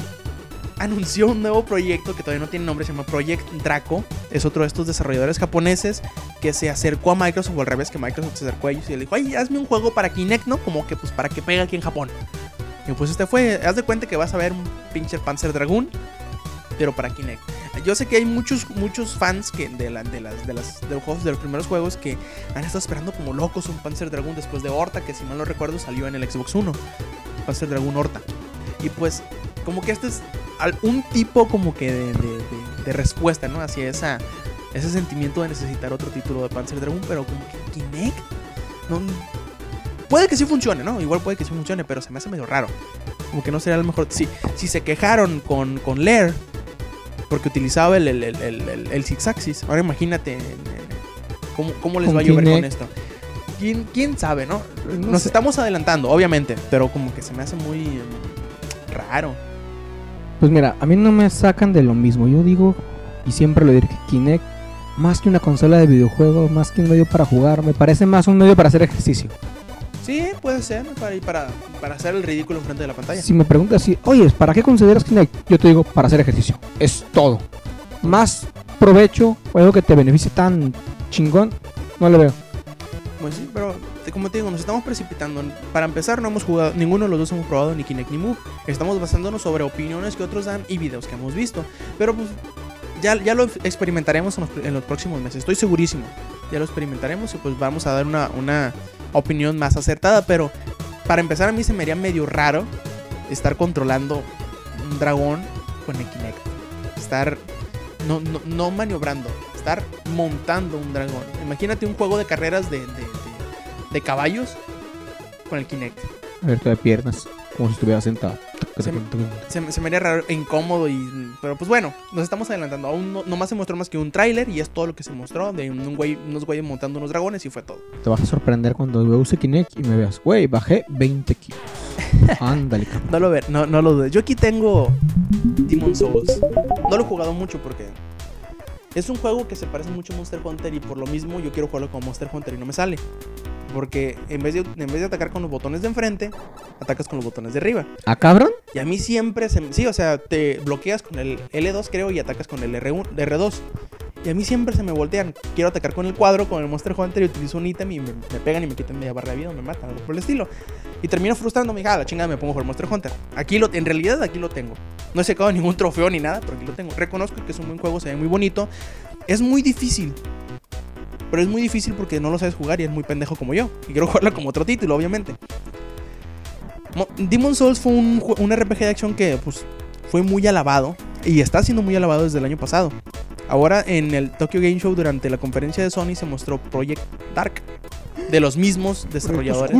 anunció un nuevo proyecto que todavía no tiene nombre, se llama Project Draco. Es otro de estos desarrolladores japoneses que se acercó a Microsoft, o al revés, que Microsoft se acercó a ellos y le dijo, ay, hazme un juego para Kinect, ¿no? Como que pues para que pegue aquí en Japón. Y pues este fue, haz de cuenta que vas a ver un pinche Panzer Dragoon, pero para Kinect. Yo sé que hay muchos, muchos fans que de, la- de, las, de, los juegos, de los primeros juegos que han estado esperando como locos un Panzer Dragoon después de Horta, que si mal no recuerdo salió en el Xbox One. Panzer Dragoon Horta. Y pues, como que este es un tipo como que de, de- de- de respuesta, ¿no? Hacia esa, ese sentimiento de necesitar otro título de Panzer Dragoon, pero como que Kinect. No, puede que sí funcione, ¿no? Igual puede que sí funcione, pero se me hace medio raro. Como que no sería el mejor. Si, si se quejaron con, con Lair, porque utilizaba el, el, el, el, el- el Six Axis, ahora imagínate cómo, cómo les va a llover con esto. ¿Quién, quién sabe, no? No Nos sé. estamos adelantando, obviamente, pero como que se me hace muy mm, raro. Pues mira, a mí no me sacan de lo mismo. Yo digo, y siempre lo diré, que Kinect, más que una consola de videojuegos, más que un medio para jugar, me parece más un medio para hacer ejercicio. Sí, puede ser, para, para, para hacer el ridículo enfrente de la pantalla. Si me preguntas si, oye, ¿para qué consideras Kinect? Yo te digo, para hacer ejercicio. Es todo. Más provecho o algo que te beneficie tan chingón, no le veo. Pues sí, pero como te digo, nos estamos precipitando. Para empezar, no hemos jugado, ninguno de los dos hemos probado ni Kinect ni Move. Estamos basándonos sobre opiniones que otros dan y videos que hemos visto. Pero pues ya, ya lo experimentaremos en los, próximos meses, estoy segurísimo. Ya lo experimentaremos y pues vamos a dar una, una opinión más acertada. Pero para empezar, a mí se me haría medio raro estar controlando un dragón con el Kinect. Estar no, no, no maniobrando, estar montando un dragón. Imagínate un juego de carreras de, de- caballos con el Kinect. Abierto de piernas, como si estuviera sentado. Se me haría raro e incómodo y... Pero pues bueno, nos estamos adelantando. Aún no, nomás se mostró más que un tráiler y es todo lo que se mostró de un güey, unos güeyes montando unos dragones y fue todo. Te vas a sorprender cuando yo use Kinect y me veas, güey, bajé 20 kilos. Ándale, cabrón. No lo ver, no, no lo dudes. Yo aquí tengo Demon Souls. No lo he jugado mucho porque es un juego que se parece mucho a Monster Hunter y por lo mismo yo quiero jugarlo como Monster Hunter y no me sale. Porque en vez de, en vez de atacar con los botones de enfrente, atacas con los botones de arriba. ¿Ah, cabrón? Y a mí siempre se me- Sí, o sea, te bloqueas con el L2 creo y atacas con el R1, R2. Y a mí siempre se me voltean. Quiero atacar con el cuadro, con el Monster Hunter y utilizo un ítem y me, pegan y me quitan media barra de vida o me matan, algo por el estilo. Y termino frustrándome, hija, la chingada me pongo jugar Monster Hunter. Aquí lo, en realidad aquí lo tengo. No he sacado ningún trofeo ni nada, pero aquí lo tengo. Reconozco que es un buen juego, se ve muy bonito. Es muy difícil. Pero es muy difícil porque no lo sabes jugar y es muy pendejo como yo. Y quiero jugarlo como otro título, obviamente. Mo- Demon Souls fue un, un RPG de acción que pues, fue muy alabado. y está siendo muy alabado desde el año pasado. Ahora en el Tokyo Game Show durante la conferencia de Sony se mostró Project Dark de los mismos desarrolladores.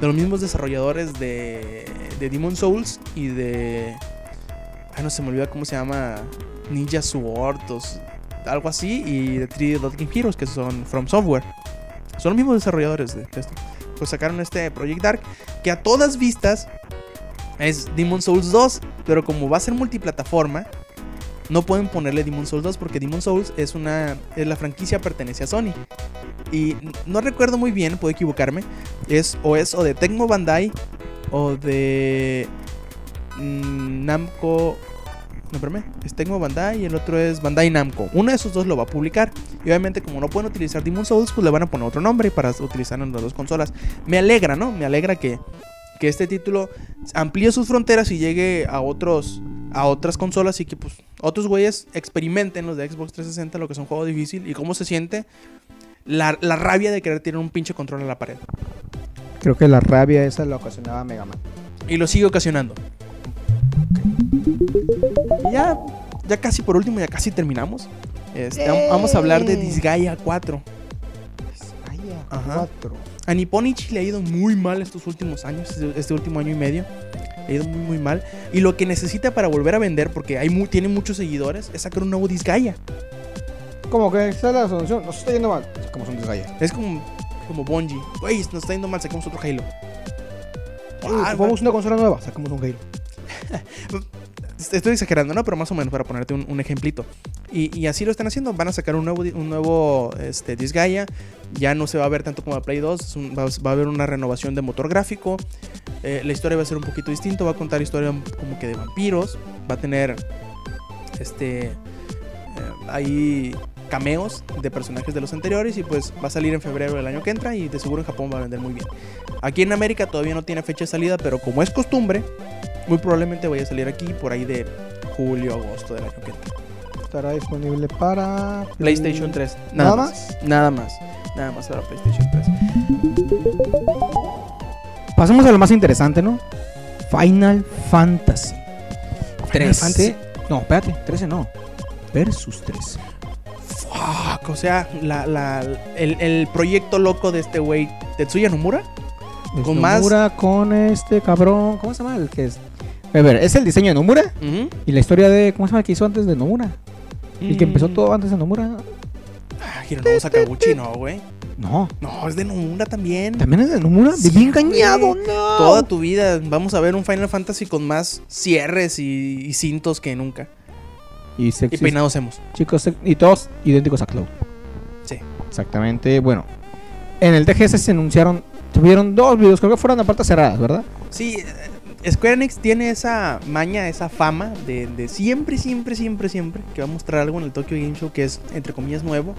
De los mismos desarrolladores de, de Demon Souls y de ah no se me olvida cómo se llama Ninja Sword o algo así y de 3D Dot Game Heroes que son From Software. Son los mismos desarrolladores de, de esto. Pues sacaron este Project Dark que a todas vistas es Demon Souls 2 pero como va a ser multiplataforma no pueden ponerle Demon Souls 2 porque Demon Souls es una es la franquicia pertenece a Sony y no recuerdo muy bien, puedo equivocarme. Es o es o de Tecmo Bandai o de mm, Namco. No, espérame. Es Tecmo Bandai y el otro es Bandai Namco. Uno de esos dos lo va a publicar. Y obviamente, como no pueden utilizar Demon Souls, pues le van a poner otro nombre para utilizar en las dos consolas. Me alegra, ¿no? Me alegra que, que este título amplíe sus fronteras y llegue a otros a otras consolas y que pues otros güeyes experimenten los de Xbox 360 lo que es un juego difícil y cómo se siente la, la rabia de querer tirar un pinche control a la pared. Creo que la rabia esa la ocasionaba Mega Man. Y lo sigue ocasionando. Ya, ya casi por último, ya casi terminamos. Este, vam- Vamos a hablar de Disgaea 4. Ajá. Cuatro. A Nipponichi le ha ido muy mal estos últimos años, este, este último año y medio. Le ha ido muy, muy mal. Y lo que necesita para volver a vender, porque hay mu- tiene muchos seguidores, es sacar un nuevo Disgaea. Como que esa es la solución. Nos está yendo mal. Como son desgallas. Es como, como Bungie. Güey, nos está yendo mal, sacamos otro Halo. Ah, Vamos una consola nueva. Sacamos un Halo. Estoy exagerando, ¿no? Pero más o menos para ponerte un, ejemplito. Y, así lo están haciendo. Van a sacar un nuevo, un este, Disgaea. Ya no se va a ver tanto como la Play 2. es un- va, va a haber una renovación de motor gráfico. Eh, la historia va a ser un poquito distinto. Va a contar historia como que de vampiros. Va a tener este eh, ahí cameos de personajes de los anteriores. Y pues va a salir en febrero del año que entra. Y de seguro en Japón va a vender muy bien. Aquí en América todavía no tiene fecha de salida. Pero como es costumbre, muy probablemente vaya a salir aquí por ahí de julio, agosto del año que entra. Estará disponible para PlayStation 3. ¿Nada Nada más. Nada más para PlayStation 3. Pasamos a lo más interesante, ¿no? Final Fantasy. Final 13. Fantasy- No, espérate, 13 no. Versus 13. Fuck, o sea, la, la- el, el proyecto loco de este güey, Tetsuya Nomura. Con más- Nomura con este cabrón. ¿Cómo se llama? El que es. A ver, es el diseño de Nomura y la historia de. ¿Cómo se llama que hizo antes de Nomura? El que empezó Mm. todo antes de Nomura. Ah, Hironobu Sakaguchi, no, güey. No. No, es de Nomura también. ¿También es de Nomura? Sí, Viví engañado, no. Toda tu vida vamos a ver un Final Fantasy con más cierres y, y cintos que nunca. Y, Y peinados hemos. chicos, y todos idénticos a Cloud. Sí. Exactamente. Bueno, en el TGS se anunciaron. Tuvieron dos videos, creo que fueron a puertas cerradas, ¿verdad? Sí, Square Enix tiene esa maña, esa fama de, de siempre, siempre, siempre, siempre que va a mostrar algo en el Tokyo Game Show que es, entre comillas, nuevo.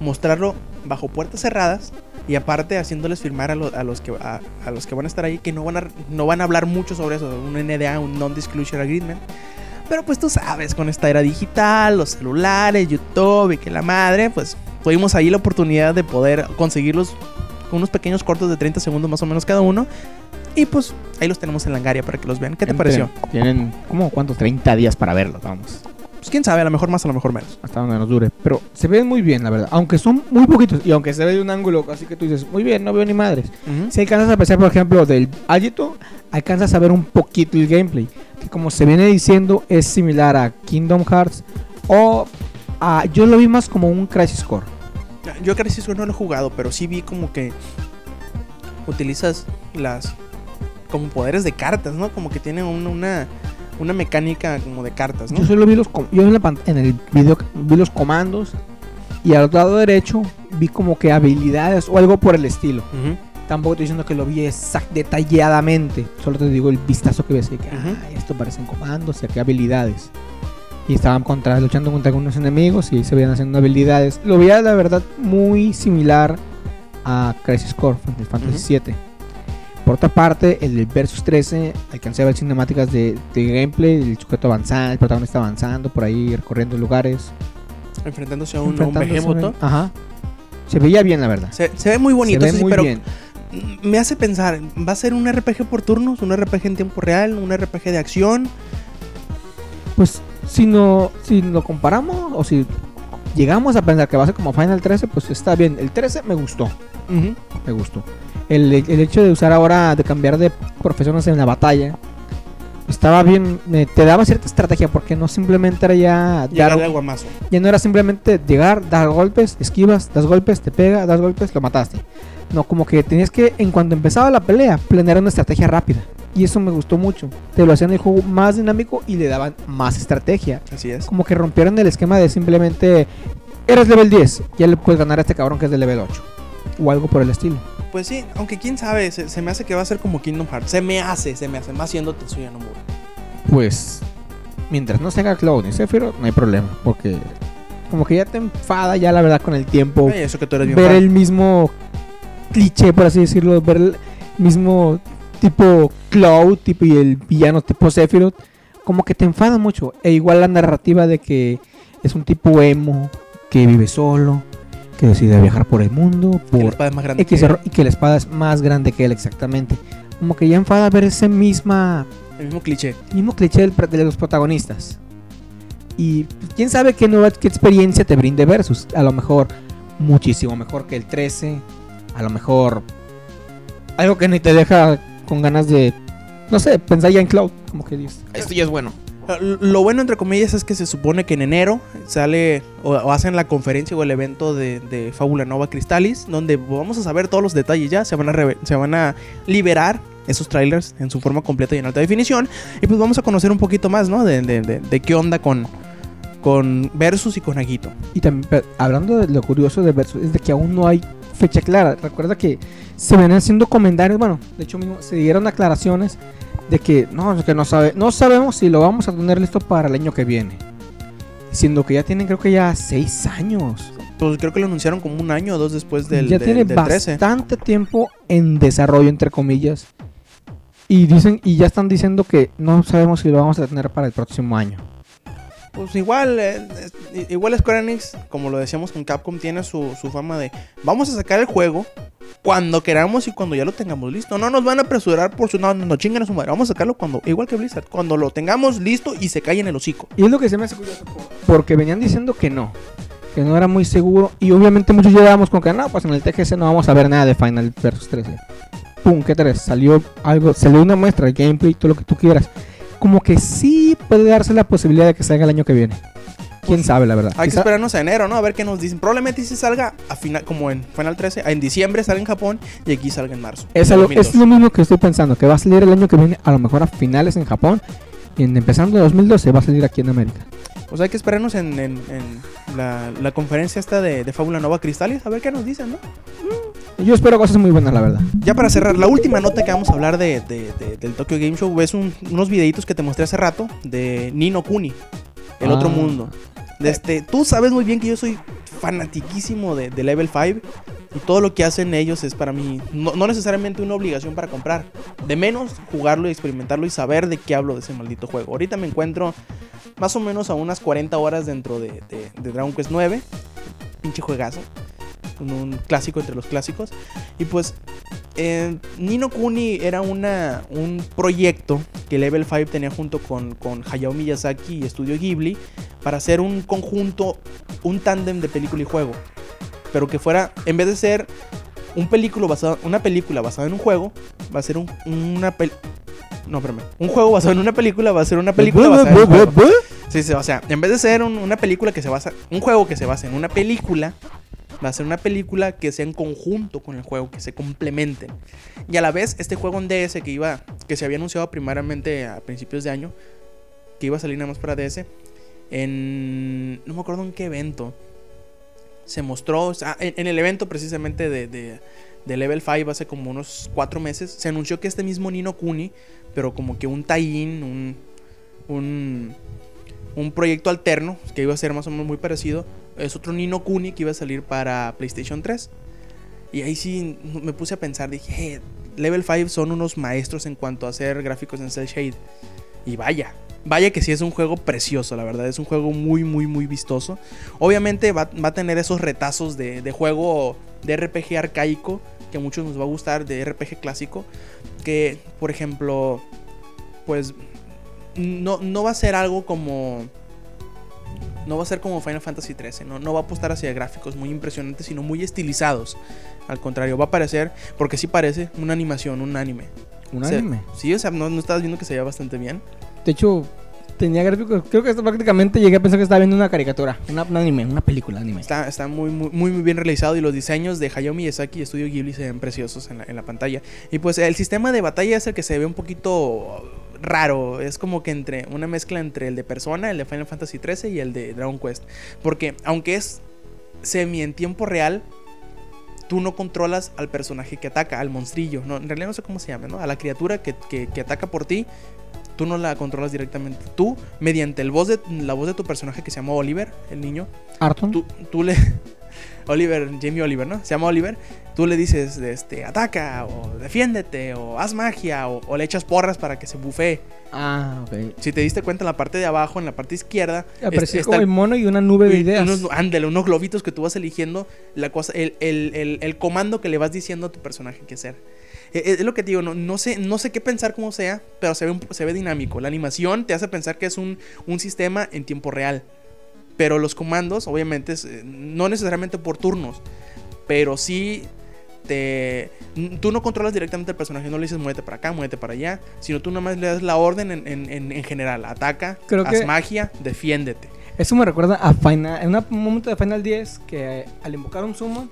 Mostrarlo bajo puertas cerradas y aparte haciéndoles firmar a, lo- a los, que, a, a los que van a estar ahí que no van a, no van a hablar mucho sobre eso, un NDA, un Non-Disclosure Agreement. Pero pues tú sabes, con esta era digital, los celulares, YouTube y que la madre, pues tuvimos ahí la oportunidad de poder conseguirlos con unos pequeños cortos de 30 segundos más o menos cada uno. Y pues ahí los tenemos en Langaria para que los vean. ¿Qué te pareció? Tienen, ¿cómo? ¿Cuántos? 30 días para verlos, vamos. Pues quién sabe, a lo mejor más, a lo mejor menos. Hasta donde nos dure. Pero se ven muy bien, la verdad. Aunque son muy poquitos. Y aunque se ve de un ángulo, así que tú dices, muy bien, no veo ni madres. Si alcanzas a apreciar, por ejemplo, del Agito, alcanzas a ver un poquito el gameplay. Que como se viene diciendo, es similar a Kingdom Hearts. O a. Yo lo vi más como un Crisis Core. Yo Crisis Core no lo he jugado, pero sí vi como que utilizas las como poderes de cartas, ¿no? Como que tiene un- una, una mecánica como de cartas, ¿no? Yo solo vi los. Yo en, la en el video vi los comandos. Y al lado derecho vi como que habilidades o algo por el estilo. Tampoco estoy diciendo que lo vi exact detalladamente. Solo te digo el vistazo que ves. Que, Ujú. ah, esto parecen comandos y aquí habilidades. Y estaban contra, luchando contra algunos enemigos y se veían haciendo habilidades. Lo veía, la verdad, muy similar a Crisis Core, Final Fantasy VII. Por otra parte, el del Versus 13, alcancé a ver cinemáticas de, de gameplay, el sujeto avanzando, el protagonista avanzando por ahí, recorriendo lugares. Enfrentándose a un, enfrentándose a- behemoto. Ajá. Se veía bien, la verdad. Se, se ve muy bonito, se ve sí, muy pero bien. me hace pensar, ¿va a ser un RPG por turnos? ¿Un RPG en tiempo real? ¿Un RPG de acción? Pues si no si lo comparamos o si llegamos a pensar que va a ser como Final 13, pues está bien. El 13 me gustó, me gustó. El, el hecho de usar ahora, de cambiar de profesiones en la batalla, estaba bien, te daba cierta estrategia porque no simplemente era ya Llegar dar- guamazo. ya no era simplemente llegar, dar golpes, esquivas, das golpes, te pega, das golpes, lo mataste. No, como que tenías que, en cuanto empezaba la pelea, planear una estrategia rápida. Y eso me gustó mucho. Te lo hacían el juego más dinámico y le daban más estrategia. Así es. Como que rompieron el esquema de simplemente, eres level 10, ya le puedes ganar a este cabrón que es de level 8. O algo por el estilo. Pues sí, aunque quién sabe, se, se me hace que va a ser como Kingdom Hearts. Se me hace, se me hace. Más siendo Tetsuya Nomura. Pues, mientras no se haga Cloud ni Sephiroth, no hay problema. Porque como que ya te enfada ya la verdad con el tiempo. Ay, eso que tú eres bien ver el mismo cliché, por así decirlo, ver el mismo tipo Cloud tipo y el villano tipo Sephiroth, como que te enfada mucho. E igual la narrativa de que es un tipo emo, que vive solo, que decide viajar por el mundo, Que la por espada es más grande. X que y que la espada es más grande que él exactamente. Como que ya enfada ver ese misma El mismo cliché. mismo cliché de los protagonistas. Y pues, quién sabe qué nueva qué experiencia te brinde Versus. A lo mejor muchísimo mejor que el 13. A lo mejor algo que ni te deja con ganas de, no sé, pensar ya en Cloud. Como que esto ya es bueno. Lo bueno, entre comillas, es que se supone que en enero sale o, o hacen la conferencia o el evento de, de Fábula Nova Crystallis, donde vamos a saber todos los detalles ya. Se van a, se van a liberar esos trailers en su forma completa y en alta definición. Y pues vamos a conocer un poquito más, ¿no? De, de- de- de qué onda con, con Versus y con Aguito. Y también, hablando de lo curioso de Versus, es de que aún no hay fecha clara. Recuerda que se ven haciendo comentarios, bueno, de hecho mismo se dieron aclaraciones de que no, es que no sabe, no sabemos si lo vamos a tener listo para el año que viene. Siendo que ya tienen creo que ya seis años. Pues creo que lo anunciaron como un año o dos después del, ya tiene del 13. bastante tiempo en desarrollo, entre comillas. Y dicen, y ya están diciendo que no sabemos si lo vamos a tener para el próximo año. Pues igual, eh, igual Square Enix, como lo decíamos con Capcom, tiene su, su fama de vamos a sacar el juego cuando queramos y cuando ya lo tengamos listo. No nos van a apresurar por su no, no, no chingan a su madre. Vamos a sacarlo cuando, igual que Blizzard, cuando lo tengamos listo y se calle en el hocico. Y es lo que se me hace curioso. por- Porque venían diciendo que no. Que no era muy seguro. Y obviamente muchos llegábamos con que no, pues en el TGS no vamos a ver nada de Final Versus 13. Pum, ¿qué tres? Salió algo, salió una muestra, gameplay, todo lo que tú quieras. Como que sí puede darse la posibilidad de que salga el año que viene. Quién sabe, la verdad. Hay que esperarnos a enero, ¿no? A ver qué nos dicen. Probablemente si salga a final, como en Final 13, en diciembre sale en Japón y aquí salga en marzo. Es, 2002. es lo mismo que estoy pensando, que va a salir el año que viene, a lo mejor a finales en Japón. Y en- empezando en 2012 va a salir aquí en América. Pues hay que esperarnos en, en- en la, la conferencia esta de, de Fábula Nova Cristales, a ver qué nos dicen, ¿no? Yo espero cosas muy buenas, la verdad. Ya para cerrar, la última nota que vamos a hablar de, de- de- del Tokyo Game Show es un- unos videitos que te mostré hace rato de Nino Kuni, el Ah. otro mundo. De este, tú sabes muy bien que yo soy fanatiquísimo de, de Level 5 y todo lo que hacen ellos es para mí no, necesariamente una obligación para comprar, de menos jugarlo y experimentarlo y saber de qué hablo de ese maldito juego. Ahorita me encuentro más o menos a unas 40 horas dentro de, de- Dragon Quest 9, pinche juegazo, un, un clásico entre los clásicos. Y pues eh, Nino Kuni era una, un proyecto que Level 5 tenía junto con, con Hayao Miyazaki y Studio Ghibli para hacer un conjunto, un tándem de película y juego. Pero que fuera, en vez de ser un película basado, una película basada en un juego, va a ser un, una pel- No, espérame. Un juego basado en una película va a ser una película basada en un juego. Sí, sí, o sea, en vez de ser un- una película que se basa, un juego que se basa en una película, va a ser una película que sea en conjunto con el juego, que se complementen. Y a la vez, este juego en DS que iba, que se había anunciado primariamente a principios de año, que iba a salir nada más para DS, en, no me acuerdo en qué evento, se mostró, en, el evento precisamente de, de, de Level 5 hace como unos cuatro meses, se anunció que este mismo Nino Kuni, pero como que un tie-in, un, un, un proyecto alterno, que iba a ser más o menos muy parecido, es otro Nino Kuni que iba a salir para PlayStation 3. Y ahí sí me puse a pensar, dije, "Eh, Level 5 son unos maestros en cuanto a hacer gráficos en Cell Shade. Y vaya, vaya que sí es un juego precioso, la verdad, es un juego muy, muy, muy vistoso. Obviamente va, va a tener esos retazos de, de juego de RPG arcaico, que a muchos nos va a gustar, de RPG clásico, que, por ejemplo, pues no, no va a ser algo como No va a ser como Final Fantasy XIII, no, no va a apostar hacia gráficos muy impresionantes, sino muy estilizados. Al contrario, va a parecer, porque sí parece, una animación, un anime. Un anime. Sí, o sea, no, no estabas viendo que se veía bastante bien. De hecho, tenía gráficos. Creo que prácticamente llegué a pensar que estaba viendo una caricatura. Una, un anime, una película anime. Está, está muy, muy, muy, bien realizado y los diseños de Hayao Miyazaki y Studio Ghibli se ven preciosos en la, en la pantalla. Y pues el sistema de batalla es el que se ve un poquito raro. Es como que entre una mezcla entre el de Persona, el de Final Fantasy XIII y el de Dragon Quest. Porque aunque es semi en tiempo real, tú no controlas al personaje que ataca, al monstrillo. No, en realidad no sé cómo se llama, ¿no? A la criatura que- que ataca por ti. Tú no la controlas directamente. Tú, mediante el voz de, la voz de tu personaje que se llama Oliver, el niño, Arton. tú, tú le. Oliver, Jamie Oliver, ¿no? Se llama Oliver. Tú le dices, este, ataca, o defiéndete, o haz magia, o, o le echas porras para que se bufee. Ah, ok. Si te diste cuenta, en la parte de abajo, en la parte izquierda, es- Aparecía está como el- el mono y una nube de ideas. unos, ándale, unos globitos que tú vas eligiendo, la cosa, el, el- el- el comando que le vas diciendo a tu personaje que hacer. Eh, Es lo que te digo, no, no, sé, no sé qué pensar cómo sea, pero se ve, un- se ve dinámico. La animación te hace pensar que es un, un sistema en tiempo real. Pero los comandos, obviamente, es, eh, no necesariamente por turnos, pero sí te... Tú no controlas directamente al personaje, no le dices muévete para acá, muévete para allá, sino tú nomás le das la orden en, en- en- en general. Ataca, Creo haz que- magia, defiéndete. Eso me recuerda a Final, en un momento de Final 10 que al invocar un summon,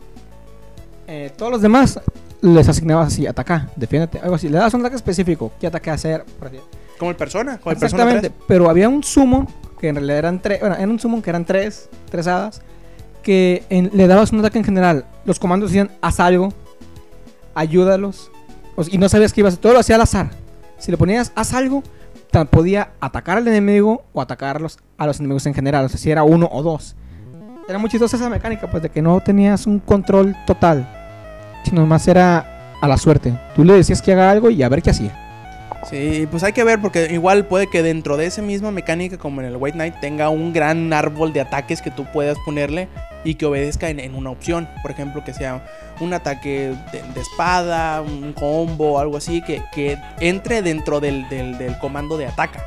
eh, todos los demás les asignabas así, ataca, defiéndete, algo así. Le das un ataque específico, qué ataque hacer. Como el persona, como el Exactamente, 3. pero había un summon, que en realidad eran tres, bueno, era un summon que eran tres, tres hadas, que en- le dabas un ataque en general. Los comandos decían, haz algo, ayúdalos, o sea, y no sabías qué ibas a hacer, todo lo hacía al azar. Si le ponías, haz algo, ta- podía atacar al enemigo o atacarlos a los enemigos en general, o sea, si era uno o dos. Era muy chistosa esa mecánica, pues de que no tenías un control total, sino más era a la suerte. Tú le decías que haga algo y a ver qué hacía. Sí, pues hay que ver porque igual puede que dentro de esa misma mecánica como en el White Knight tenga un gran árbol de ataques que tú puedas ponerle y que obedezca en, una opción. Por ejemplo, que sea un ataque de, de espada, un combo, algo así, que, que entre dentro del, del- del comando de ataca.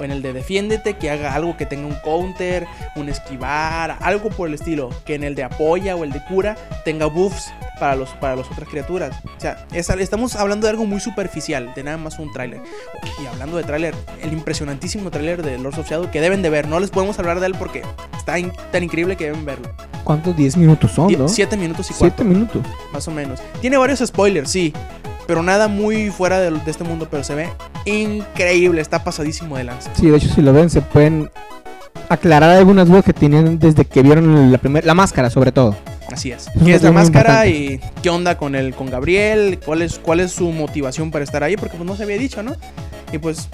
O en el de defiéndete, que haga algo que tenga un counter, un esquivar, algo por el estilo. Que en el de apoya o el de cura tenga buffs para, los, para las otras criaturas. O sea, es estamos hablando de algo muy superficial, de nada más un tráiler. Y hablando de tráiler, el impresionantísimo tráiler de Lords of Shadow que deben de ver. No les podemos hablar de él porque está in- tan increíble que deben verlo. ¿Cuántos 10 minutos son, Die- no? Siete minutos y cuatro, Siete minutos. más o menos. Tiene varios spoilers, sí. Pero nada muy fuera de, de este mundo, pero se ve increíble, está pasadísimo de lanza. Sí, de hecho, si lo ven, se pueden aclarar algunas dudas que tenían desde que vieron la, primer, la máscara, sobre todo. Así es. ¿Qué es la máscara y qué onda con el con Gabriel? ¿Cuál es, ¿Cuál es su motivación para estar ahí? Porque pues no se había dicho, ¿no? Y pues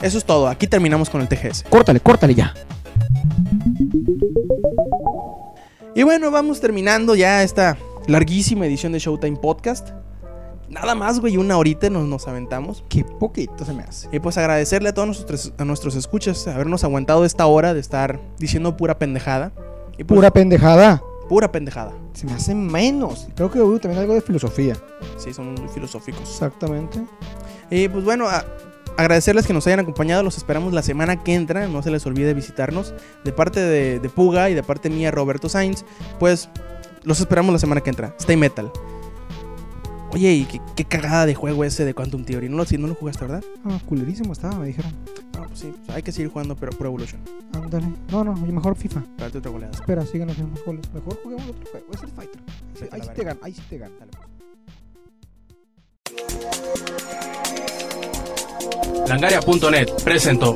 eso es todo. Aquí terminamos con el TGS. Córtale, córtale ya. Y bueno, vamos terminando ya esta larguísima edición de Showtime Podcast. Nada más, güey, una horita nos, nos aventamos. Qué poquito se me hace. Y pues agradecerle a todos nuestros, a nuestros escuchas habernos aguantado esta hora de estar diciendo pura pendejada. Y pues, Pura pendejada. pura pendejada. Se me hace menos. Creo que hubo también algo de filosofía. Sí, son muy filosóficos. Exactamente. Y pues bueno, a- agradecerles que nos hayan acompañado. Los esperamos la semana que entra. No se les olvide visitarnos. De parte de, de Puga y de parte mía, Roberto Sainz. Pues los esperamos la semana que entra. Stay Metal. Oye, y qué, qué cagada de juego ese de Quantum Theory. No lo, no lo jugaste, ¿verdad? Ah, culerísimo estaba, me dijeron. No, pues sí. hay que seguir jugando pero Pro Evolution. Ándale. No, no, mejor FIFA. Darte otra goleada. Espera, sigan haciendo más goles. Mejor juguemos otro juego. Es el Fighter. Ahí sí te gano, ahí sí te gano. Dale, pues. Langaria.net presentó